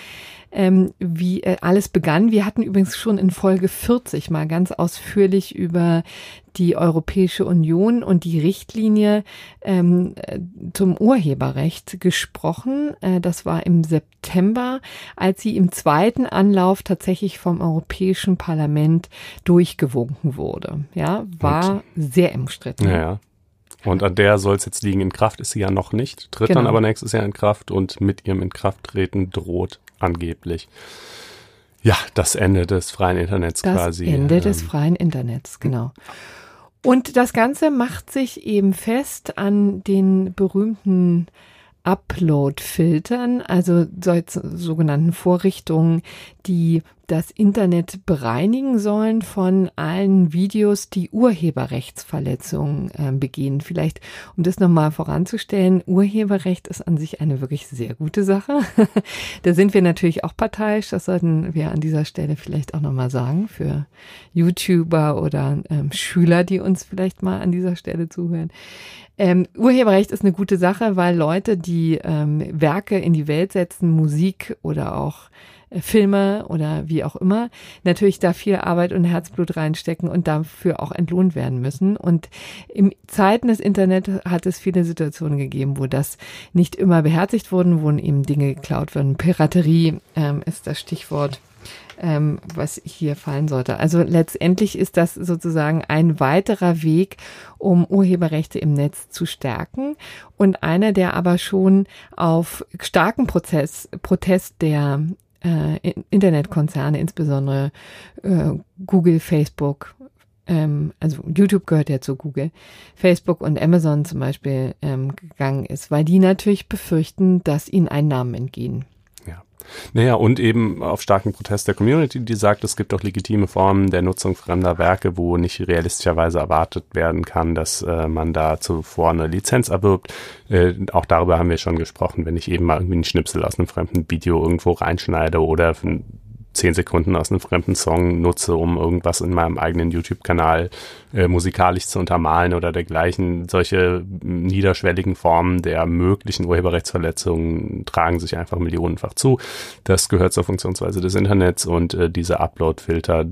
ähm, wie äh, alles begann. Wir hatten übrigens schon in Folge 40 mal ganz ausführlich über die Europäische Union und die Richtlinie ähm, äh, zum Urheberrecht gesprochen. Äh, das war im September, als sie im zweiten Anlauf tatsächlich vom Europäischen Parlament durchgewunken wurde. Ja, war und, sehr umstritten. Ja, ja. Und an der soll es jetzt liegen. In Kraft ist sie ja noch nicht, tritt genau. dann aber nächstes Jahr in Kraft und mit ihrem Inkrafttreten droht angeblich. Ja, das Ende des freien Internets das quasi. Das Ende ähm, des freien Internets, genau. Und das Ganze macht sich eben fest an den berühmten Upload-Filtern, also sogenannten Vorrichtungen, die das Internet bereinigen sollen von allen Videos, die Urheberrechtsverletzungen äh, begehen. Vielleicht, um das nochmal voranzustellen, Urheberrecht ist an sich eine wirklich sehr gute Sache. <laughs> da sind wir natürlich auch parteiisch, das sollten wir an dieser Stelle vielleicht auch nochmal sagen, für YouTuber oder ähm, Schüler, die uns vielleicht mal an dieser Stelle zuhören. Ähm, Urheberrecht ist eine gute Sache, weil Leute, die ähm, Werke in die Welt setzen, Musik oder auch Filme oder wie auch immer, natürlich da viel Arbeit und Herzblut reinstecken und dafür auch entlohnt werden müssen. Und im Zeiten des Internet hat es viele Situationen gegeben, wo das nicht immer beherzigt wurden, wo eben Dinge geklaut werden. Piraterie ähm, ist das Stichwort ähm, was hier fallen sollte. Also letztendlich ist das sozusagen ein weiterer Weg, um Urheberrechte im Netz zu stärken und einer, der aber schon auf starken Prozess, Protest der äh, Internetkonzerne, insbesondere äh, Google, Facebook, ähm, also YouTube gehört ja zu Google, Facebook und Amazon zum Beispiel ähm, gegangen ist, weil die natürlich befürchten, dass ihnen Einnahmen entgehen. Naja, und eben auf starken Protest der Community, die sagt, es gibt auch legitime Formen der Nutzung fremder Werke, wo nicht realistischerweise erwartet werden kann, dass äh, man da zuvor eine Lizenz erwirbt. Äh, auch darüber haben wir schon gesprochen, wenn ich eben mal irgendwie einen Schnipsel aus einem fremden Video irgendwo reinschneide oder zehn Sekunden aus einem fremden Song nutze, um irgendwas in meinem eigenen YouTube-Kanal äh, musikalisch zu untermalen oder dergleichen. Solche niederschwelligen Formen der möglichen Urheberrechtsverletzungen tragen sich einfach millionenfach zu. Das gehört zur Funktionsweise des Internets und äh, diese Upload-Filter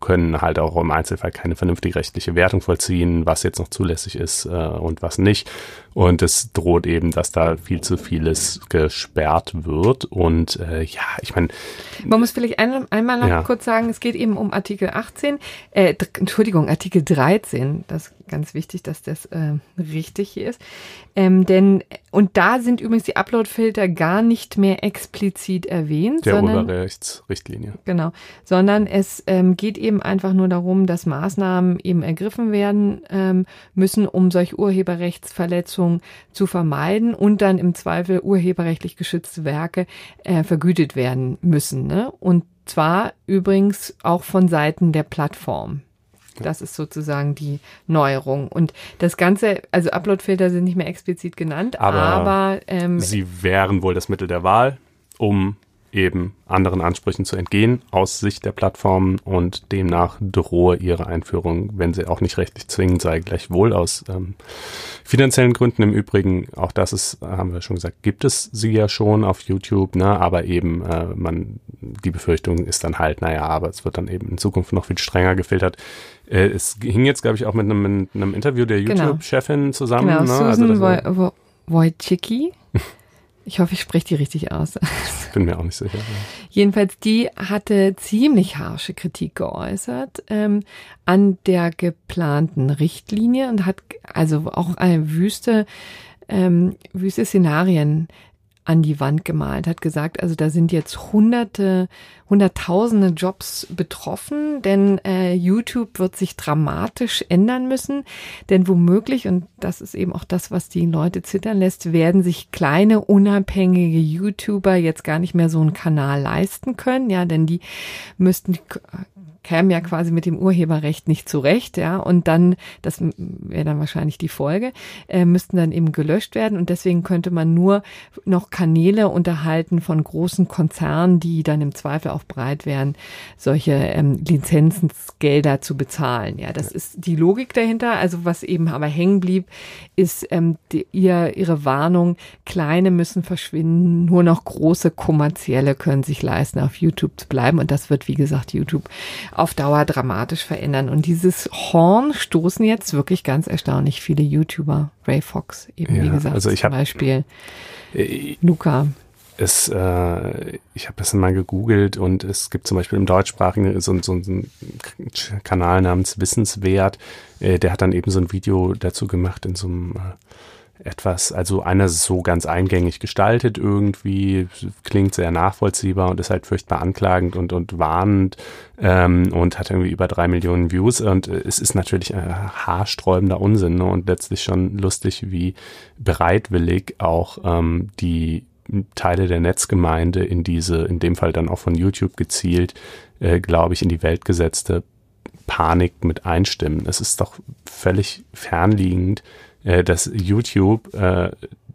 können halt auch im Einzelfall keine vernünftige rechtliche Wertung vollziehen, was jetzt noch zulässig ist äh, und was nicht. Und es droht eben, dass da viel zu vieles gesperrt wird. Und äh, ja, ich meine. Man muss vielleicht ein, einmal noch ja. kurz sagen, es geht eben um Artikel 18, äh, Entschuldigung, Artikel 13. Das ganz wichtig, dass das äh, richtig hier ist. Ähm, denn, und da sind übrigens die Upload-Filter gar nicht mehr explizit erwähnt. Der sondern, Urheberrechtsrichtlinie. Genau. Sondern es ähm, geht eben einfach nur darum, dass Maßnahmen eben ergriffen werden ähm, müssen, um solche Urheberrechtsverletzungen zu vermeiden und dann im Zweifel urheberrechtlich geschützte Werke äh, vergütet werden müssen. Ne? Und zwar übrigens auch von Seiten der Plattform. Das ist sozusagen die Neuerung. Und das Ganze, also Uploadfilter sind nicht mehr explizit genannt, aber, aber ähm, sie wären wohl das Mittel der Wahl, um eben anderen Ansprüchen zu entgehen aus Sicht der Plattformen und demnach drohe ihre Einführung, wenn sie auch nicht rechtlich zwingend sei, gleichwohl aus ähm, finanziellen Gründen. Im Übrigen, auch das ist, haben wir schon gesagt, gibt es sie ja schon auf YouTube, ne? aber eben äh, man, die Befürchtung ist dann halt, naja, aber es wird dann eben in Zukunft noch viel strenger gefiltert. Äh, es hing jetzt, glaube ich, auch mit einem, mit einem Interview der genau. YouTube-Chefin zusammen. Genau, ne? Susan also Wojcicki. Ich hoffe, ich spreche die richtig aus. Bin mir auch nicht sicher. Jedenfalls, die hatte ziemlich harsche Kritik geäußert ähm, an der geplanten Richtlinie und hat also auch eine wüste, ähm, wüste Szenarien an die Wand gemalt, hat gesagt, also da sind jetzt hunderte, hunderttausende Jobs betroffen, denn äh, YouTube wird sich dramatisch ändern müssen, denn womöglich, und das ist eben auch das, was die Leute zittern lässt, werden sich kleine, unabhängige YouTuber jetzt gar nicht mehr so einen Kanal leisten können, ja, denn die müssten kämen ja quasi mit dem Urheberrecht nicht zurecht, ja, und dann, das wäre dann wahrscheinlich die Folge, äh, müssten dann eben gelöscht werden und deswegen könnte man nur noch Kanäle unterhalten von großen Konzernen, die dann im Zweifel auch bereit wären, solche ähm, Lizenzgelder zu bezahlen. Ja, das ist die Logik dahinter. Also was eben aber hängen blieb, ist ähm, die, ihr, ihre Warnung, kleine müssen verschwinden, nur noch große kommerzielle können sich leisten, auf YouTube zu bleiben. Und das wird, wie gesagt, YouTube auf Dauer dramatisch verändern. Und dieses Horn stoßen jetzt wirklich ganz erstaunlich viele YouTuber. Ray Fox, eben ja, wie gesagt, also ich zum hab, Beispiel. Äh, Luca. Es, äh, ich habe das mal gegoogelt und es gibt zum Beispiel im deutschsprachigen so, so einen Kanal namens Wissenswert, äh, der hat dann eben so ein Video dazu gemacht in so einem äh, etwas, also einer ist so ganz eingängig gestaltet irgendwie, klingt sehr nachvollziehbar und ist halt furchtbar anklagend und, und warnend ähm, und hat irgendwie über drei Millionen Views und äh, es ist natürlich ein haarsträubender Unsinn ne? und letztlich schon lustig, wie bereitwillig auch ähm, die Teile der Netzgemeinde in diese, in dem Fall dann auch von YouTube gezielt, äh, glaube ich, in die Welt gesetzte Panik mit einstimmen. Es ist doch völlig fernliegend, äh, dass YouTube äh,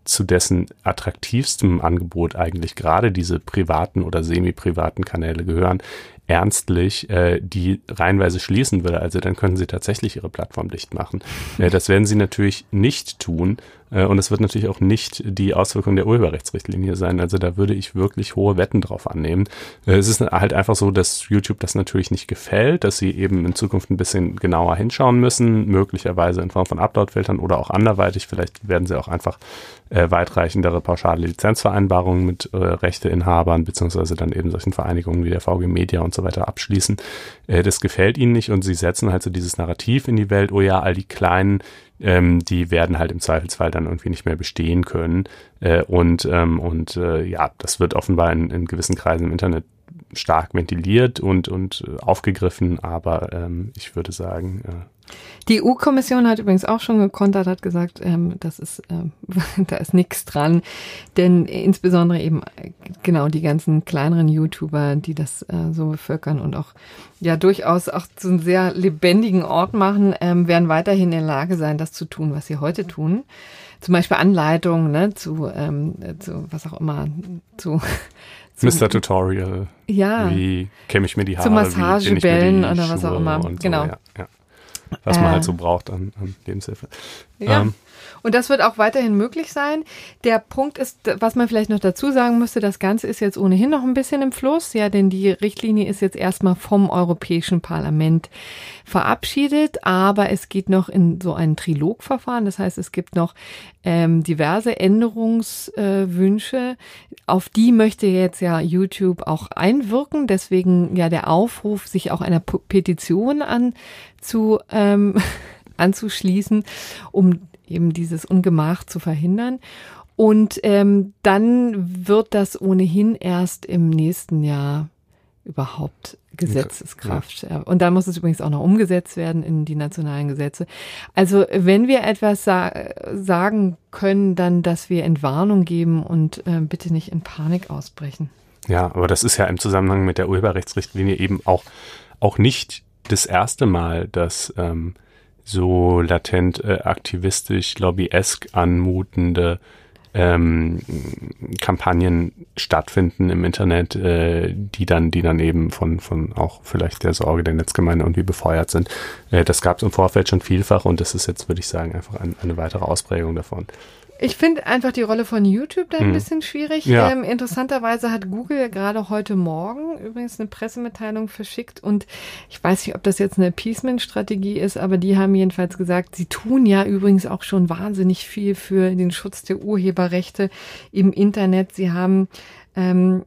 zu dessen attraktivstem Angebot eigentlich gerade diese privaten oder semi-privaten Kanäle gehören, ernstlich äh, die reihenweise schließen würde. Also dann könnten sie tatsächlich ihre Plattform dicht machen. <laughs> Äh, das werden sie natürlich nicht tun. Äh, und es wird natürlich auch nicht die Auswirkung der Urheberrechtsrichtlinie sein. Also da würde ich wirklich hohe Wetten drauf annehmen. Äh, es ist halt einfach so, dass YouTube das natürlich nicht gefällt, dass sie eben in Zukunft ein bisschen genauer hinschauen müssen, möglicherweise in Form von Upload-Filtern oder auch anderweitig. Vielleicht werden sie auch einfach äh, weitreichendere pauschale Lizenzvereinbarungen mit äh, Rechteinhabern beziehungsweise dann eben solchen Vereinigungen wie der VG Media und so weiter abschließen. Äh, das gefällt ihnen nicht und sie setzen halt so dieses Narrativ in die Welt, oh ja, all die kleinen ähm, die werden halt im Zweifelsfall dann irgendwie nicht mehr bestehen können. Äh, und ähm, und äh, ja, das wird offenbar in, in gewissen Kreisen im Internet stark ventiliert und, und äh, aufgegriffen, aber ähm, ich würde sagen, äh, die EU-Kommission hat übrigens auch schon gekontert, hat gesagt, ähm, das ist, ähm, <laughs> da ist nichts dran. Denn insbesondere eben genau die ganzen kleineren YouTuber, die das äh, so bevölkern und auch ja durchaus auch zu einem sehr lebendigen Ort machen, ähm, werden weiterhin in der Lage sein, das zu tun, was sie heute tun. Zum Beispiel Anleitungen ne, zu, ähm, zu was auch immer, zu <laughs> Mr. Tutorial. Ja. Wie kämme ich mir die Haare? Zu Massagebällen oder was auch immer. Genau. So, ja, ja was man halt so braucht an, an Lebenshilfe. Ja. Ähm, und das wird auch weiterhin möglich sein. Der Punkt ist, was man vielleicht noch dazu sagen müsste, das Ganze ist jetzt ohnehin noch ein bisschen im Fluss, ja, denn die Richtlinie ist jetzt erstmal vom Europäischen Parlament verabschiedet, aber es geht noch in so ein Trilogverfahren. Das heißt, es gibt noch ähm, diverse Änderungswünsche. Äh, Auf die möchte jetzt ja YouTube auch einwirken. Deswegen ja der Aufruf, sich auch einer Petition anzu, ähm, <laughs> anzuschließen, um eben dieses Ungemach zu verhindern. Und ähm, dann wird das ohnehin erst im nächsten Jahr überhaupt Gesetzeskraft. Ja. Und dann muss es übrigens auch noch umgesetzt werden in die nationalen Gesetze. Also wenn wir etwas sa sagen können, dann, dass wir Entwarnung geben und äh, bitte nicht in Panik ausbrechen. Ja, aber das ist ja im Zusammenhang mit der Urheberrechtsrichtlinie eben auch, auch nicht das erste Mal, dass ähm, so latent äh, aktivistisch, lobbyesk anmutende ähm, Kampagnen stattfinden im Internet, äh, die dann, die dann eben von, von auch vielleicht der Sorge der Netzgemeinde irgendwie befeuert sind. Äh, das gab es im Vorfeld schon vielfach und das ist jetzt, würde ich sagen, einfach ein, eine weitere Ausprägung davon. Ich finde einfach die Rolle von YouTube da ein hm. bisschen schwierig. Ja. Ähm, interessanterweise hat Google gerade heute Morgen übrigens eine Pressemitteilung verschickt und ich weiß nicht, ob das jetzt eine Appeasement-Strategie ist, aber die haben jedenfalls gesagt, sie tun ja übrigens auch schon wahnsinnig viel für den Schutz der Urheberrechte im Internet. Sie haben ähm,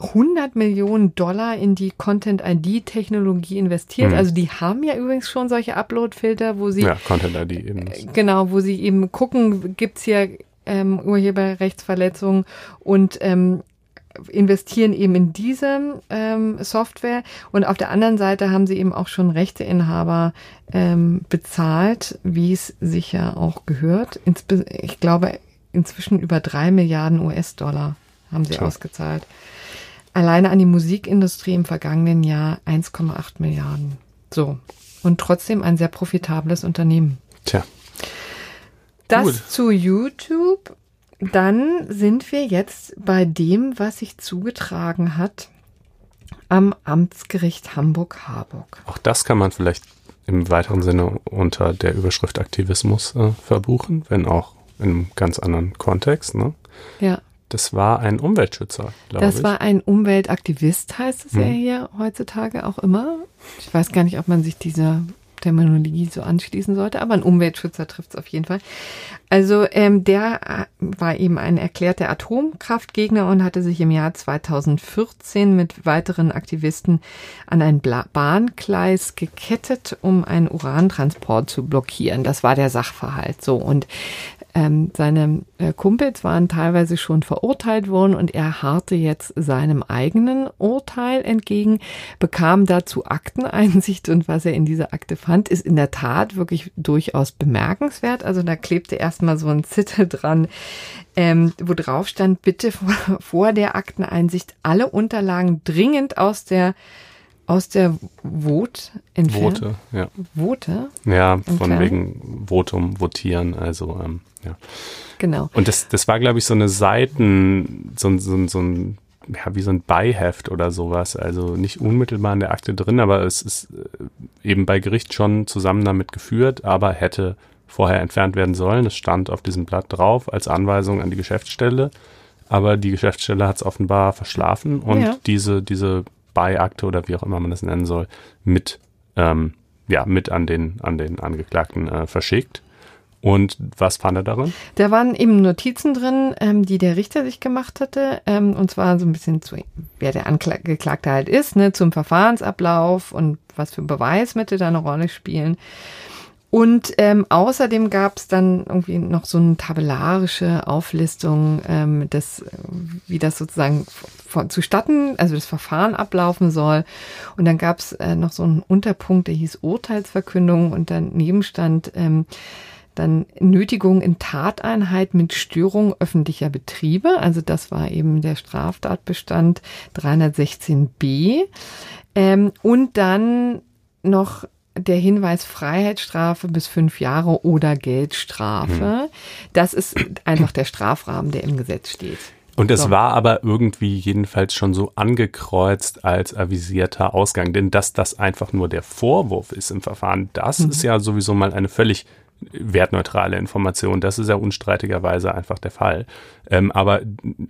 100 Millionen Dollar in die Content-ID-Technologie investiert. Mhm. Also die haben ja übrigens schon solche Upload-Filter, wo sie ja, Content-ID eben. Genau, wo sie eben gucken, gibt's hier ähm, Urheberrechtsverletzungen und ähm, investieren eben in diese ähm, Software und auf der anderen Seite haben sie eben auch schon Rechteinhaber ähm, bezahlt, wie es sich ja auch gehört. Insbe ich glaube, inzwischen über drei Milliarden US-Dollar haben sie Tja. ausgezahlt alleine an die Musikindustrie im vergangenen Jahr 1,8 Milliarden. So. Und trotzdem ein sehr profitables Unternehmen. Tja. Das Gut. zu YouTube. dann sind wir jetzt bei dem, was sich zugetragen hat am Amtsgericht Hamburg-Harburg. Auch das kann man vielleicht im weiteren Sinne unter der Überschrift Aktivismus äh, verbuchen, wenn auch in einem ganz anderen Kontext. Ne? Ja. Das war ein Umweltschützer, glaube ich. Das war ein Umweltaktivist, heißt es ja Hm. hier heutzutage auch immer. Ich weiß gar nicht, ob man sich dieser Terminologie so anschließen sollte, aber ein Umweltschützer trifft es auf jeden Fall. Also ähm, der äh, war eben ein erklärter Atomkraftgegner und hatte sich im Jahr 2014 mit weiteren Aktivisten an ein Bahngleis gekettet, um einen Urantransport zu blockieren. Das war der Sachverhalt so und ähm, seine äh, Kumpels waren teilweise schon verurteilt worden und er harrte jetzt seinem eigenen Urteil entgegen, bekam dazu Akteneinsicht und was er in dieser Akte fand, ist in der Tat wirklich durchaus bemerkenswert. Also da klebte erstmal so ein Zettel dran, ähm, wo drauf stand, bitte vor, <laughs> vor der Akteneinsicht alle Unterlagen dringend aus der aus der Vot entfernen. Vote, ja. Vote, Ja, von Entfernen? wegen Votum, votieren, also ähm, ja. genau. Und das, das war, glaube ich, so eine Seiten, so, ein- so, ein- so ein, ja, wie so ein Beiheft oder sowas. Also nicht unmittelbar in der Akte drin, aber es ist äh, eben bei Gericht schon zusammen damit geführt, aber hätte vorher entfernt werden sollen. Es stand auf diesem Blatt drauf als Anweisung an die Geschäftsstelle. Aber die Geschäftsstelle hat es offenbar verschlafen und Ja. diese, diese Beiakte oder wie auch immer man das nennen soll, mit, ähm, ja, mit an den, an den Angeklagten äh, verschickt. Und was fand er darin? Da waren eben Notizen drin, ähm, die der Richter sich gemacht hatte, ähm, und zwar so ein bisschen zu, wer der Angeklagte halt ist, ne, zum Verfahrensablauf und was für Beweismittel da eine Rolle spielen. Und ähm, außerdem gab es dann irgendwie noch so eine tabellarische Auflistung, ähm, des, äh, wie das sozusagen von, zustatten, also das Verfahren ablaufen soll. Und dann gab es äh, noch so einen Unterpunkt, der hieß Urteilsverkündung und daneben stand ähm, dann Nötigung in Tateinheit mit Störung öffentlicher Betriebe. Also das war eben der Straftatbestand 316b. Ähm, und dann noch der Hinweis Freiheitsstrafe bis fünf Jahre oder Geldstrafe. Das ist einfach der Strafrahmen, der im Gesetz steht. Und es So. war aber irgendwie jedenfalls schon so angekreuzt als avisierter Ausgang, denn dass das einfach nur der Vorwurf ist im Verfahren, das ist ja sowieso mal eine völlig wertneutrale Information. Das ist ja unstreitigerweise einfach der Fall. Ähm, aber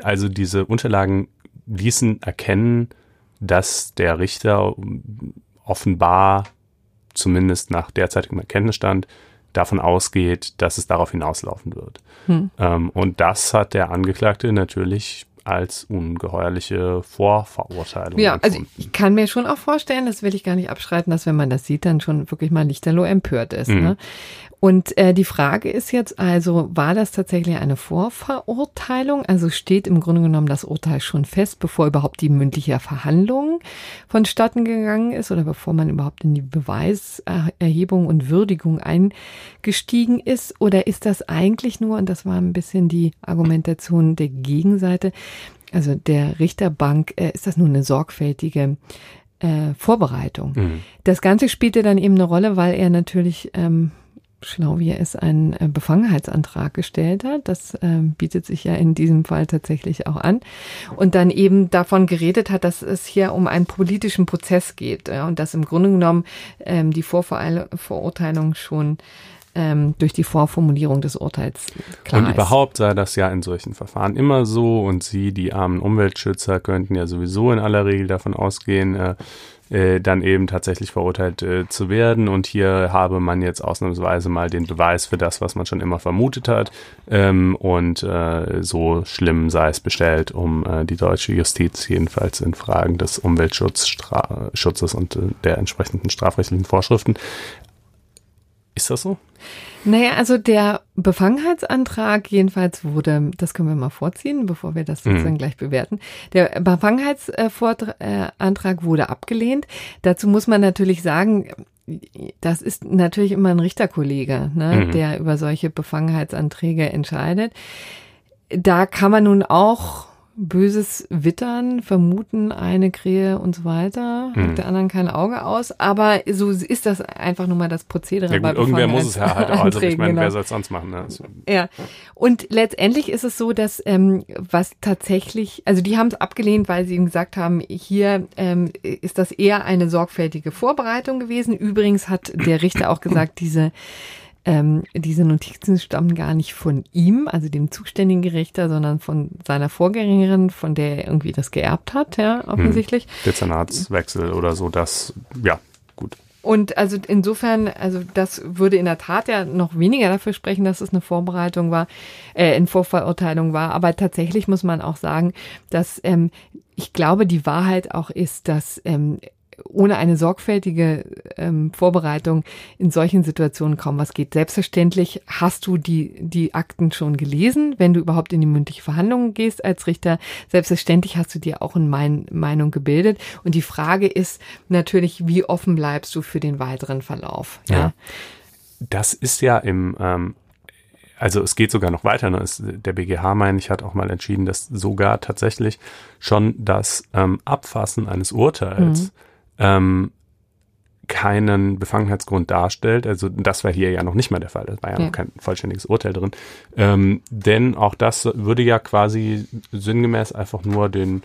also diese Unterlagen ließen erkennen, dass der Richter offenbar zumindest nach derzeitigem Erkenntnisstand davon ausgeht, dass es darauf hinauslaufen wird. Ähm, und das hat der Angeklagte natürlich als ungeheuerliche Vorverurteilung Ja, also empfunden. ich kann mir schon auch vorstellen, das will ich gar nicht abschreiten, dass wenn man das sieht, dann schon wirklich mal lichterloh empört ist. Mhm. Ne? Und äh, die Frage ist jetzt also, war das tatsächlich eine Vorverurteilung? Also steht im Grunde genommen das Urteil schon fest, bevor überhaupt die mündliche Verhandlung vonstatten gegangen ist oder bevor man überhaupt in die Beweiserhebung und Würdigung eingestiegen ist? Oder ist das eigentlich nur, und das war ein bisschen die Argumentation der Gegenseite, also der Richterbank, äh, ist das nur eine sorgfältige äh, Vorbereitung. Mhm. Das Ganze spielte dann eben eine Rolle, weil er natürlich, ähm, schlau wie er ist, einen äh, Befangenheitsantrag gestellt hat. Das ähm, bietet sich ja in diesem Fall tatsächlich auch an. Und dann eben davon geredet hat, dass es hier um einen politischen Prozess geht ja, und dass im Grunde genommen ähm, die Vorvereil- Verurteilung schon ähm, durch die Vorformulierung des Urteils klar Und ist. überhaupt sei das ja in solchen Verfahren immer so und Sie, die armen Umweltschützer, könnten ja sowieso in aller Regel davon ausgehen, äh, äh, dann eben tatsächlich verurteilt äh, zu werden. Und hier habe man jetzt ausnahmsweise mal den Beweis für das, was man schon immer vermutet hat. Ähm, und äh, so schlimm sei es bestellt um äh, die deutsche Justiz, jedenfalls in Fragen des Umweltschutzes und äh, der entsprechenden strafrechtlichen Vorschriften. Ist das so? Naja, also der Befangenheitsantrag jedenfalls wurde, das können wir mal vorziehen, bevor wir das sozusagen gleich bewerten. Der Befangenheitsantrag wurde abgelehnt. Dazu muss man natürlich sagen, das ist natürlich immer ein Richterkollege, ne, Mhm. der über solche Befangenheitsanträge entscheidet. Da kann man nun auch böses Wittern, vermuten eine Krähe und so weiter, mhm. der anderen kein Auge aus. Aber so ist das einfach nur mal das Prozedere. Ja, gut, irgendwer muss es ja halt auch. Also ich meine, genau. wer soll es sonst machen? Ne? Also. Ja, und letztendlich ist es so, dass ähm, was tatsächlich, also die haben es abgelehnt, weil sie ihm gesagt haben, hier ähm, ist das eher eine sorgfältige Vorbereitung gewesen. Übrigens hat der Richter auch gesagt, diese ähm, diese Notizen stammen gar nicht von ihm, also dem zuständigen Gerichter, sondern von seiner Vorgängerin, von der er irgendwie das geerbt hat, ja, offensichtlich. Hm. Dezernatswechsel oder so, das, ja, gut. Und also insofern, also das würde in der Tat ja noch weniger dafür sprechen, dass es eine Vorbereitung war, äh, eine Vorverurteilung war. Aber tatsächlich muss man auch sagen, dass ähm, ich glaube, die Wahrheit auch ist, dass ähm, ohne eine sorgfältige ähm, Vorbereitung in solchen Situationen kaum was geht. Selbstverständlich hast du die, die Akten schon gelesen, wenn du überhaupt in die mündliche Verhandlung gehst als Richter. Selbstverständlich hast du dir auch eine mein Meinung gebildet. Und die Frage ist natürlich, wie offen bleibst du für den weiteren Verlauf? Ja. ja. Das ist ja im ähm also es geht sogar noch weiter. Ne? Es, der BGH, meine ich, hat auch mal entschieden, dass sogar tatsächlich schon das ähm, Abfassen eines Urteils mhm ähm, keinen Befangenheitsgrund darstellt. Also das war hier ja noch nicht mal der Fall. Es war ja, ja, noch kein vollständiges Urteil drin. Ähm, denn auch das würde ja quasi sinngemäß einfach nur den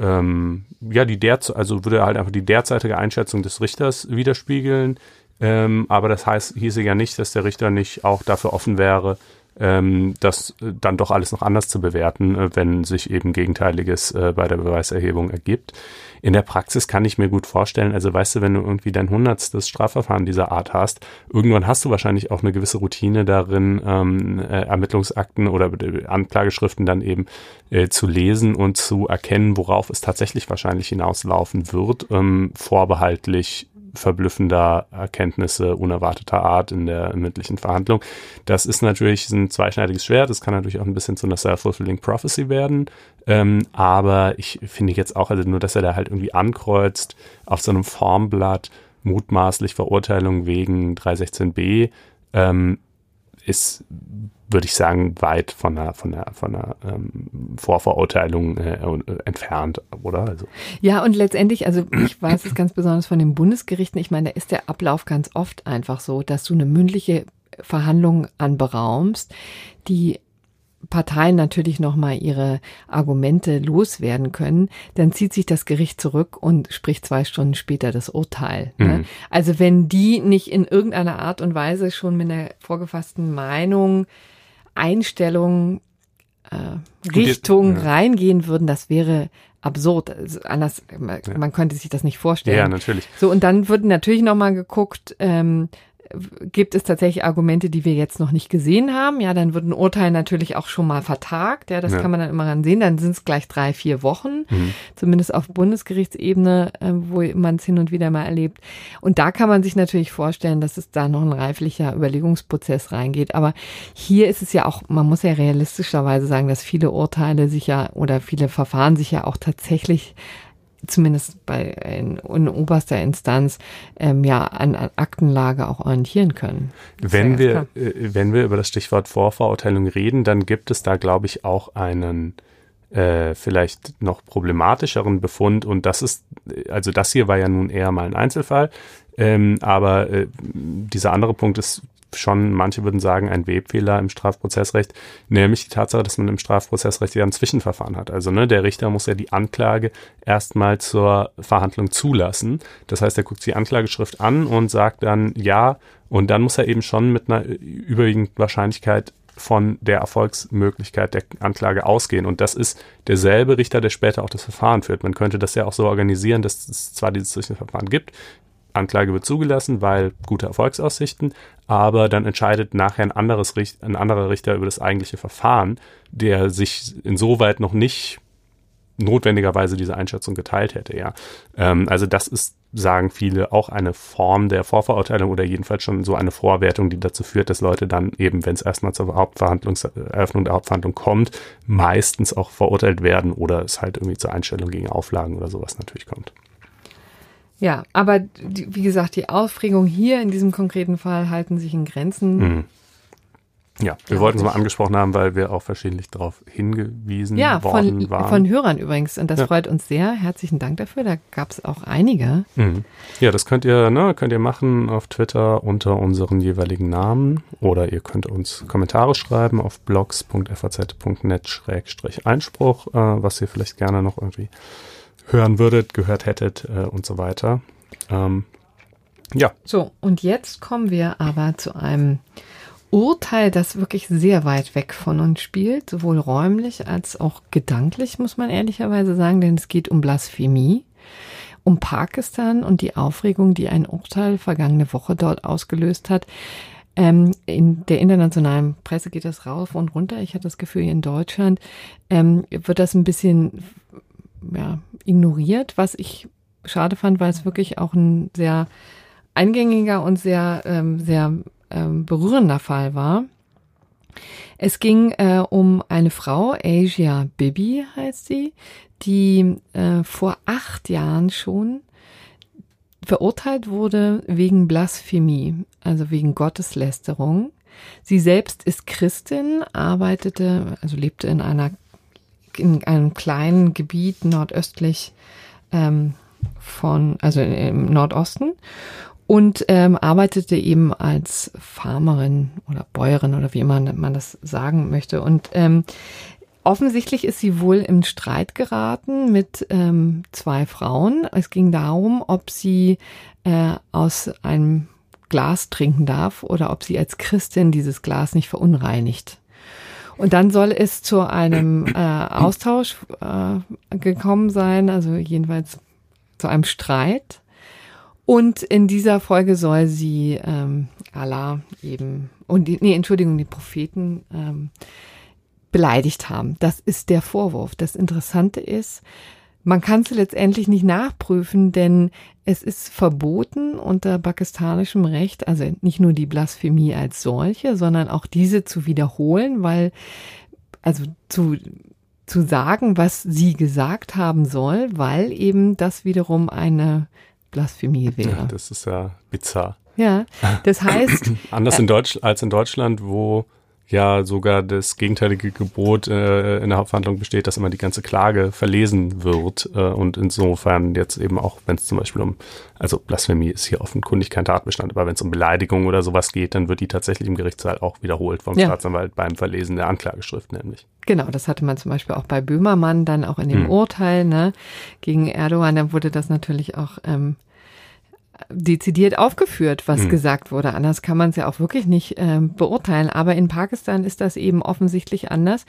ähm, ja die der also würde halt einfach die derzeitige Einschätzung des Richters widerspiegeln. Ähm, aber das heißt hieße ja nicht, dass der Richter nicht auch dafür offen wäre, ähm, das dann doch alles noch anders zu bewerten, äh, wenn sich eben Gegenteiliges äh, bei der Beweiserhebung ergibt in der Praxis kann ich mir gut vorstellen, also weißt du, wenn du irgendwie dein hundertstes Strafverfahren dieser Art hast, irgendwann hast du wahrscheinlich auch eine gewisse Routine darin, ähm, äh, Ermittlungsakten oder Anklageschriften dann eben äh, zu lesen und zu erkennen, worauf es tatsächlich wahrscheinlich hinauslaufen wird, ähm, vorbehaltlich verblüffender Erkenntnisse unerwarteter Art in der mündlichen Verhandlung. Das ist natürlich ein zweischneidiges Schwert. Das kann natürlich auch ein bisschen zu einer self-fulfilling prophecy werden. Ähm, aber ich finde jetzt auch, also nur, dass er da halt irgendwie ankreuzt auf so einem Formblatt mutmaßlich Verurteilung wegen 316b, ähm, ist, würde ich sagen, weit von der, von der, von der ähm, Vorverurteilung äh, entfernt, oder? Also. Ja, und letztendlich, also ich weiß es ganz besonders von den Bundesgerichten, ich meine, da ist der Ablauf ganz oft einfach so, dass du eine mündliche Verhandlung anberaumst, die Parteien natürlich nochmal ihre Argumente loswerden können, dann zieht sich das Gericht zurück und spricht zwei Stunden später das Urteil. Ne? Mhm. Ne? Also wenn die nicht in irgendeiner Art und Weise schon mit einer vorgefassten Meinung, Einstellung, äh, Richtung ja. reingehen würden, das wäre absurd. Also anders, man, ja. man könnte sich das nicht vorstellen. Ja, natürlich. So, und dann wird natürlich nochmal geguckt, ähm, gibt es tatsächlich Argumente, die wir jetzt noch nicht gesehen haben. Ja, dann wird ein Urteil natürlich auch schon mal vertagt. Ja, das ja. kann man dann immer dann sehen. Dann sind es gleich drei, vier Wochen, mhm. zumindest auf Bundesgerichtsebene, äh, wo man es hin und wieder mal erlebt. Und da kann man sich natürlich vorstellen, dass es da noch ein reiflicher Überlegungsprozess reingeht. Aber hier ist es ja auch, man muss ja realistischerweise sagen, dass viele Urteile sich ja oder viele Verfahren sich ja auch tatsächlich zumindest bei in, in oberster Instanz ähm, ja an, an, Aktenlage auch orientieren können. wenn wir äh, wenn wir über das Stichwort Vorverurteilung reden, dann gibt es da glaube ich auch einen äh, vielleicht noch problematischeren Befund. Und das ist also das hier war ja nun eher mal ein Einzelfall, ähm, aber äh, dieser andere Punkt ist schon, manche würden sagen, ein Webfehler im Strafprozessrecht, nämlich die Tatsache, dass man im Strafprozessrecht ja ein Zwischenverfahren hat. Also ne, der Richter muss ja die Anklage erstmal zur Verhandlung zulassen. Das heißt, er guckt die Anklageschrift an und sagt dann ja, und dann muss er eben schon mit einer überwiegenden Wahrscheinlichkeit von der Erfolgsmöglichkeit der Anklage ausgehen. Und das ist derselbe Richter, der später auch das Verfahren führt. Man könnte das ja auch so organisieren, dass es zwar dieses Zwischenverfahren gibt, Anklage wird zugelassen, weil gute Erfolgsaussichten, aber dann entscheidet nachher ein, anderes, ein anderer Richter über das eigentliche Verfahren, der sich insoweit noch nicht notwendigerweise diese Einschätzung geteilt hätte, ja. Ähm, also das ist, sagen viele, auch eine Form der Vorverurteilung oder jedenfalls schon so eine Vorwertung, die dazu führt, dass Leute dann eben, wenn es erstmal zur Hauptverhandlungseröffnung der Hauptverhandlung kommt, meistens auch verurteilt werden oder es halt irgendwie zur Einstellung gegen Auflagen oder sowas natürlich kommt. Ja, aber die, wie gesagt, die Aufregung hier in diesem konkreten Fall halten sich in Grenzen. Mhm. Ja, wir wollten es mal angesprochen haben, weil wir auch verschiedentlich darauf hingewiesen ja, worden von, waren. von Hörern übrigens. Und das Ja. freut uns sehr. Herzlichen Dank dafür. Da gab es auch einige. Mhm. Ja, das könnt ihr, ne, könnt ihr machen auf Twitter unter unseren jeweiligen Namen oder ihr könnt uns Kommentare schreiben auf blogs.faz.net-einspruch, äh, was ihr vielleicht gerne noch irgendwie hören würdet, gehört hättet äh, und so weiter. Ähm, ja, So, und jetzt kommen wir aber zu einem Urteil, das wirklich sehr weit weg von uns spielt, sowohl räumlich als auch gedanklich, muss man ehrlicherweise sagen, denn es geht um Blasphemie, um Pakistan und die Aufregung, die ein Urteil vergangene Woche dort ausgelöst hat. Ähm, in der internationalen Presse geht das rauf und runter. Ich hatte das Gefühl, in Deutschland ähm, wird das ein bisschen ja, ignoriert, was ich schade fand, weil es wirklich auch ein sehr eingängiger und sehr, ähm, sehr ähm, berührender Fall war. Es ging äh, um eine Frau, Asia Bibi heißt sie, die äh, vor acht Jahren schon verurteilt wurde wegen Blasphemie, also wegen Gotteslästerung. Sie selbst ist Christin, arbeitete, also lebte in einer in einem kleinen Gebiet nordöstlich ähm, von, also im Nordosten und ähm, arbeitete eben als Farmerin oder Bäuerin oder wie immer man das sagen möchte. Und ähm, offensichtlich ist sie wohl im Streit geraten mit ähm, zwei Frauen. Es ging darum, ob sie äh, aus einem Glas trinken darf oder ob sie als Christin dieses Glas nicht verunreinigt. Und dann soll es zu einem äh, Austausch äh, gekommen sein, also jedenfalls zu einem Streit. Und in dieser Folge soll sie ähm, Allah eben, und die, nee, Entschuldigung, die Propheten ähm, beleidigt haben. Das ist der Vorwurf. Das Interessante ist, man kann es letztendlich nicht nachprüfen, denn es ist verboten unter pakistanischem Recht, also nicht nur die Blasphemie als solche, sondern auch diese zu wiederholen, weil, also zu, zu sagen, was sie gesagt haben soll, weil eben das wiederum eine Blasphemie ja, wäre. das ist ja bizarr. Ja, das heißt, <clears throat> Anders in Deutsch, als in Deutschland, wo ja sogar das gegenteilige Gebot äh, in der Hauptverhandlung besteht, dass immer die ganze Klage verlesen wird. Äh, und insofern jetzt eben auch, wenn es zum Beispiel um, also Blasphemie ist hier offenkundig kein Tatbestand, aber wenn es um Beleidigung oder sowas geht, dann wird die tatsächlich im Gerichtssaal auch wiederholt vom Ja. Staatsanwalt beim Verlesen der Anklageschrift nämlich. Genau, das hatte man zum Beispiel auch bei Böhmermann dann auch in dem Hm. Urteil ne, gegen Erdogan. Da wurde das natürlich auch ähm, dezidiert aufgeführt, was Hm. gesagt wurde. Anders kann man es ja auch wirklich nicht ähm, beurteilen. Aber in Pakistan ist das eben offensichtlich anders.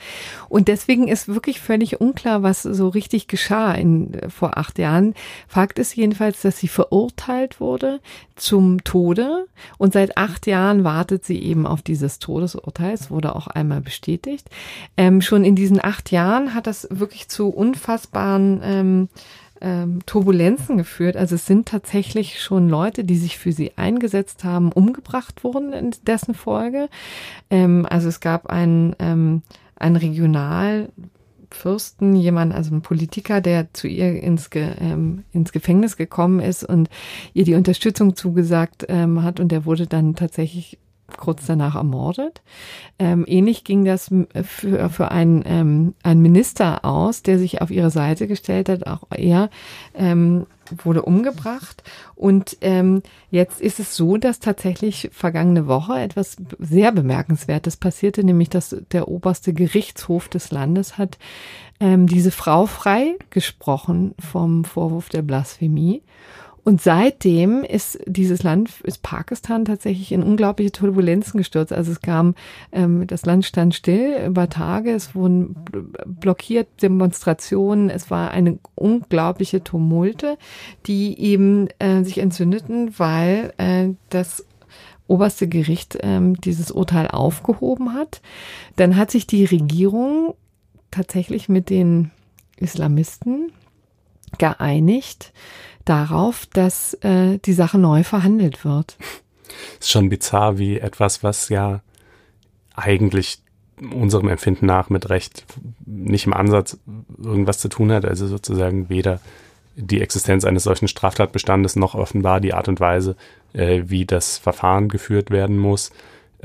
Und deswegen ist wirklich völlig unklar, was so richtig geschah in, äh, vor acht Jahren. Fakt ist jedenfalls, dass sie verurteilt wurde zum Tode. Und seit acht Jahren wartet sie eben auf dieses Todesurteil. Es wurde auch einmal bestätigt. Ähm, schon in diesen acht Jahren hat das wirklich zu unfassbaren ähm, ähm, Turbulenzen geführt. Also es sind tatsächlich schon Leute, die sich für sie eingesetzt haben, umgebracht wurden in dessen Folge. Ähm, also es gab einen, ähm, einen Regionalfürsten, jemand, also ein Politiker, der zu ihr ins, Ge, ähm, ins Gefängnis gekommen ist und ihr die Unterstützung zugesagt ähm, hat und der wurde dann tatsächlich kurz danach ermordet. Ähm, ähnlich ging das m- für, für einen, ähm, einen Minister aus, der sich auf ihre Seite gestellt hat. Auch er ähm, wurde umgebracht. Und ähm, jetzt ist es so, dass tatsächlich vergangene Woche etwas sehr Bemerkenswertes passierte, nämlich dass der oberste Gerichtshof des Landes hat ähm, diese Frau freigesprochen vom Vorwurf der Blasphemie. Und seitdem ist dieses Land, ist Pakistan tatsächlich in unglaubliche Turbulenzen gestürzt. Also es kam, ähm, das Land stand still über Tage, es wurden bl- blockiert Demonstrationen, es war eine unglaubliche Tumulte, die eben äh, sich entzündeten, weil äh, das oberste Gericht ähm, dieses Urteil aufgehoben hat. Dann hat sich die Regierung tatsächlich mit den Islamisten geeinigt darauf, dass äh, die Sache neu verhandelt wird. <laughs> Ist schon bizarr, wie etwas, was ja eigentlich unserem Empfinden nach mit Recht nicht im Ansatz irgendwas zu tun hat, also sozusagen weder die Existenz eines solchen Straftatbestandes noch offenbar die Art und Weise, äh, wie das Verfahren geführt werden muss,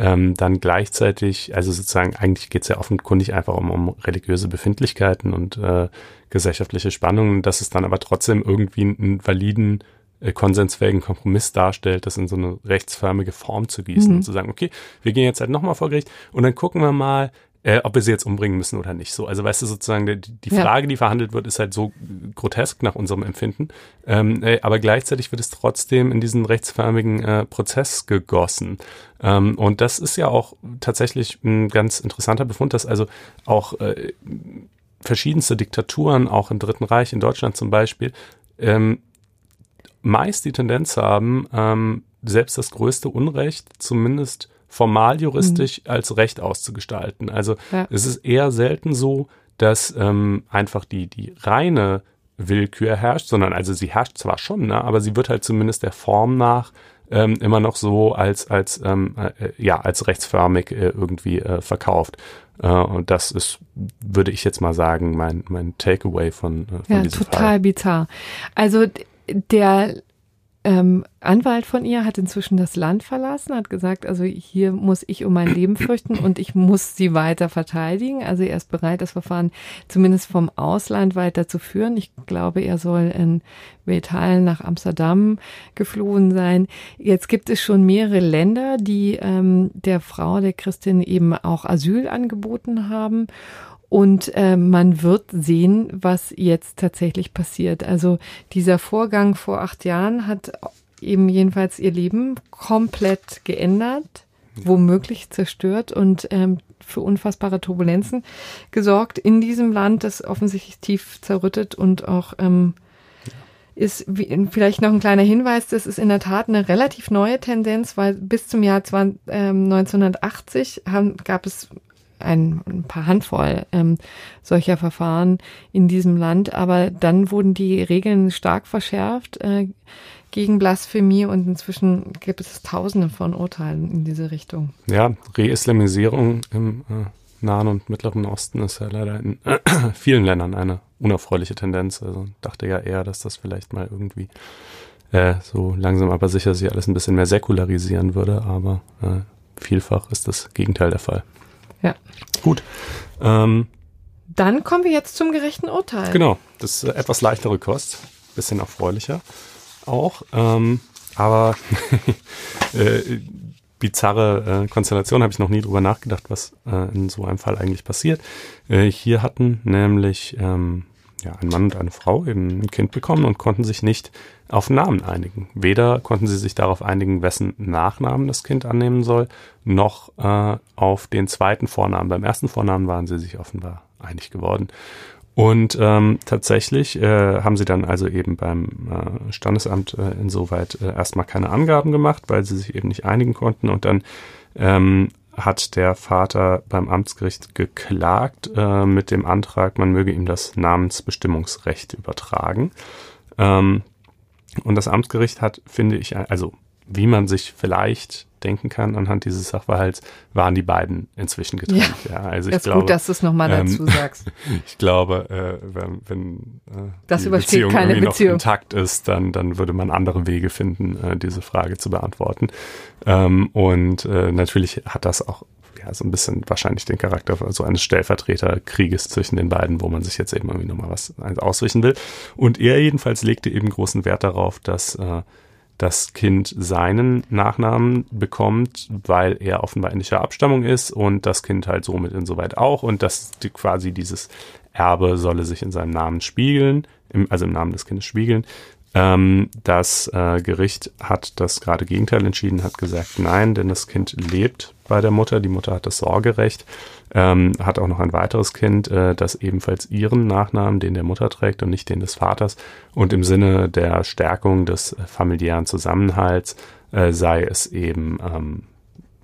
ähm, dann gleichzeitig, also sozusagen, eigentlich geht es ja offenkundig einfach um, um religiöse Befindlichkeiten und äh, gesellschaftliche Spannungen, dass es dann aber trotzdem irgendwie einen validen äh, konsensfähigen Kompromiss darstellt, das in so eine rechtsförmige Form zu gießen mhm. und zu sagen, okay, wir gehen jetzt halt nochmal vor Gericht und dann gucken wir mal, äh, ob wir sie jetzt umbringen müssen oder nicht. So, also weißt du sozusagen, die, die Frage, ja. die verhandelt wird, ist halt so grotesk nach unserem Empfinden, ähm, äh, aber gleichzeitig wird es trotzdem in diesen rechtsförmigen äh, Prozess gegossen. Ähm, und das ist ja auch tatsächlich ein ganz interessanter Befund, dass also auch äh, verschiedenste Diktaturen, auch im Dritten Reich, in Deutschland zum Beispiel, ähm, meist die Tendenz haben, ähm, selbst das größte Unrecht zumindest formal juristisch mhm. als Recht auszugestalten. Also ja. es ist eher selten so, dass ähm, einfach die, die reine Willkür herrscht, sondern also sie herrscht zwar schon, ne, aber sie wird halt zumindest der Form nach ähm, immer noch so als als ähm, äh, ja als rechtsförmig äh, irgendwie äh, verkauft. Äh, und das ist, würde ich jetzt mal sagen, mein mein Takeaway von, äh, von ja, diesem total Fall. bizarr. Also der ähm, Anwalt von ihr hat inzwischen das Land verlassen, hat gesagt, also hier muss ich um mein Leben fürchten und ich muss sie weiter verteidigen. Also er ist bereit, das Verfahren zumindest vom Ausland weiter zu führen. Ich glaube, er soll in Wetalen nach Amsterdam geflohen sein. Jetzt gibt es schon mehrere Länder, die ähm, der Frau, der Christin eben auch Asyl angeboten haben. Und äh, man wird sehen, was jetzt tatsächlich passiert. Also dieser Vorgang vor acht Jahren hat eben jedenfalls ihr Leben komplett geändert, womöglich zerstört und ähm, für unfassbare Turbulenzen gesorgt in diesem Land, das offensichtlich tief zerrüttet und auch ähm, ist wie, vielleicht noch ein kleiner Hinweis, das ist in der Tat eine relativ neue Tendenz, weil bis zum Jahr 20, ähm, 1980 haben, gab es ein, ein paar Handvoll ähm, solcher Verfahren in diesem Land. Aber dann wurden die Regeln stark verschärft äh, gegen Blasphemie und inzwischen gibt es Tausende von Urteilen in diese Richtung. Ja, Reislamisierung im äh, Nahen und Mittleren Osten ist ja leider in äh, <clears throat> vielen Ländern eine unerfreuliche Tendenz. Also dachte ja eher, dass das vielleicht mal irgendwie äh, so langsam aber sicher sich alles ein bisschen mehr säkularisieren würde, aber äh, vielfach ist das Gegenteil der Fall. Ja. Gut. Ähm, Dann kommen wir jetzt zum gerechten Urteil. Genau, das ist äh, etwas leichtere Kost, bisschen erfreulicher auch, ähm, aber <laughs> äh, bizarre äh, Konstellation, habe ich noch nie drüber nachgedacht, was äh, in so einem Fall eigentlich passiert. Äh, hier hatten nämlich ähm, ja, ein Mann und eine Frau eben ein Kind bekommen und konnten sich nicht auf Namen einigen. Weder konnten sie sich darauf einigen, wessen Nachnamen das Kind annehmen soll, noch äh, auf den zweiten Vornamen. Beim ersten Vornamen waren sie sich offenbar einig geworden. Und ähm, tatsächlich äh, haben sie dann also eben beim äh, Standesamt äh, insoweit äh, erstmal keine Angaben gemacht, weil sie sich eben nicht einigen konnten. Und dann ähm, hat der Vater beim Amtsgericht geklagt äh, mit dem Antrag, man möge ihm das Namensbestimmungsrecht übertragen. Ähm, und das Amtsgericht hat, finde ich, also wie man sich vielleicht denken kann, anhand dieses Sachverhalts, waren die beiden inzwischen getrennt. Ja, ja also ich das ist glaube, gut, dass du es nochmal ähm, dazu sagst. <laughs> ich glaube, äh, wenn, wenn äh, das die Beziehung keine irgendwie Beziehung. noch intakt ist, dann, dann würde man andere Wege finden, äh, diese Frage zu beantworten. Ähm, und äh, natürlich hat das auch ja, so ein bisschen wahrscheinlich den Charakter so eines Stellvertreterkrieges zwischen den beiden, wo man sich jetzt eben irgendwie nochmal was ausrichten will. Und er jedenfalls legte eben großen Wert darauf, dass äh, das Kind seinen Nachnamen bekommt, weil er offenbar indischer Abstammung ist und das Kind halt somit insoweit auch und dass die, quasi dieses Erbe solle sich in seinem Namen spiegeln, im, also im Namen des Kindes spiegeln. Ähm, das äh, Gericht hat das gerade Gegenteil entschieden, hat gesagt, nein, denn das Kind lebt bei der Mutter. Die Mutter hat das Sorgerecht, ähm, hat auch noch ein weiteres Kind, äh, das ebenfalls ihren Nachnamen, den der Mutter trägt und nicht den des Vaters. Und im Sinne der Stärkung des familiären Zusammenhalts äh, sei es eben ähm,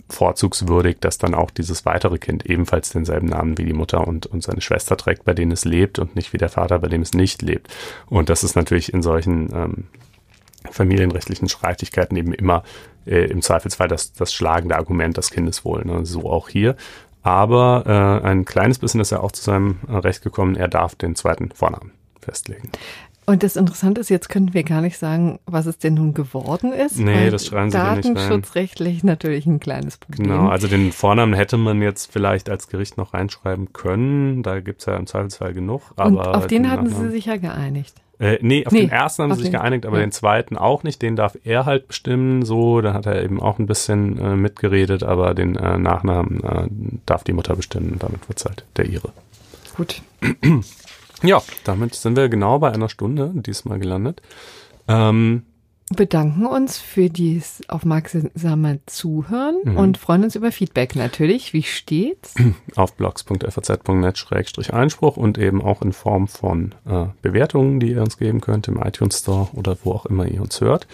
vorzugswürdig, dass dann auch dieses weitere Kind ebenfalls denselben Namen wie die Mutter und, und seine Schwester trägt, bei denen es lebt und nicht wie der Vater, bei dem es nicht lebt. Und das ist natürlich in solchen ähm, familienrechtlichen Streitigkeiten eben immer äh, im Zweifelsfall das, das schlagende Argument das Kindeswohl. Ne? So auch hier. Aber äh, ein kleines bisschen ist er auch zu seinem Recht gekommen, er darf den zweiten Vornamen festlegen. Und das Interessante ist, jetzt könnten wir gar nicht sagen, was es denn nun geworden ist. Nee, das schreiben sie nicht Datenschutzrechtlich natürlich ein kleines Problem. Genau, also den Vornamen hätte man jetzt vielleicht als Gericht noch reinschreiben können. Da gibt's ja im Zweifelsfall genug. Aber Und auf den hatten sie sich ja geeinigt. Äh, nee, auf nee, den ersten haben sie sich geeinigt, aber ja. den zweiten auch nicht. Den darf er halt bestimmen, so. Da hat er eben auch ein bisschen äh, mitgeredet, aber den äh, Nachnamen äh, darf die Mutter bestimmen. Damit wird's halt der ihre. Gut. <clears throat> Ja, damit sind wir genau bei einer Stunde diesmal gelandet. Ähm, bedanken uns für dieses aufmerksame Zuhören mhm. und freuen uns über Feedback natürlich. Wie steht's? <clears throat> Auf blogs.faz.net-einspruch und eben auch in Form von äh, Bewertungen, die ihr uns geben könnt im iTunes Store oder wo auch immer ihr uns hört.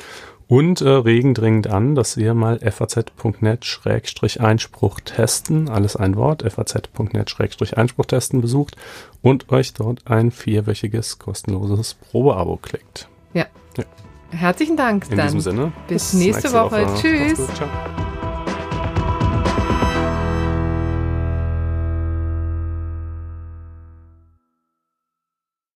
Und äh, regen dringend an, dass ihr mal faz.net-einspruch testen, alles ein Wort, faz.net-einspruch testen besucht und euch dort ein vierwöchiges kostenloses Probeabo klickt. Ja. ja. Herzlichen Dank. In dann. diesem Sinne. Bis, nächste, nächste, Woche. Woche. Tschüss.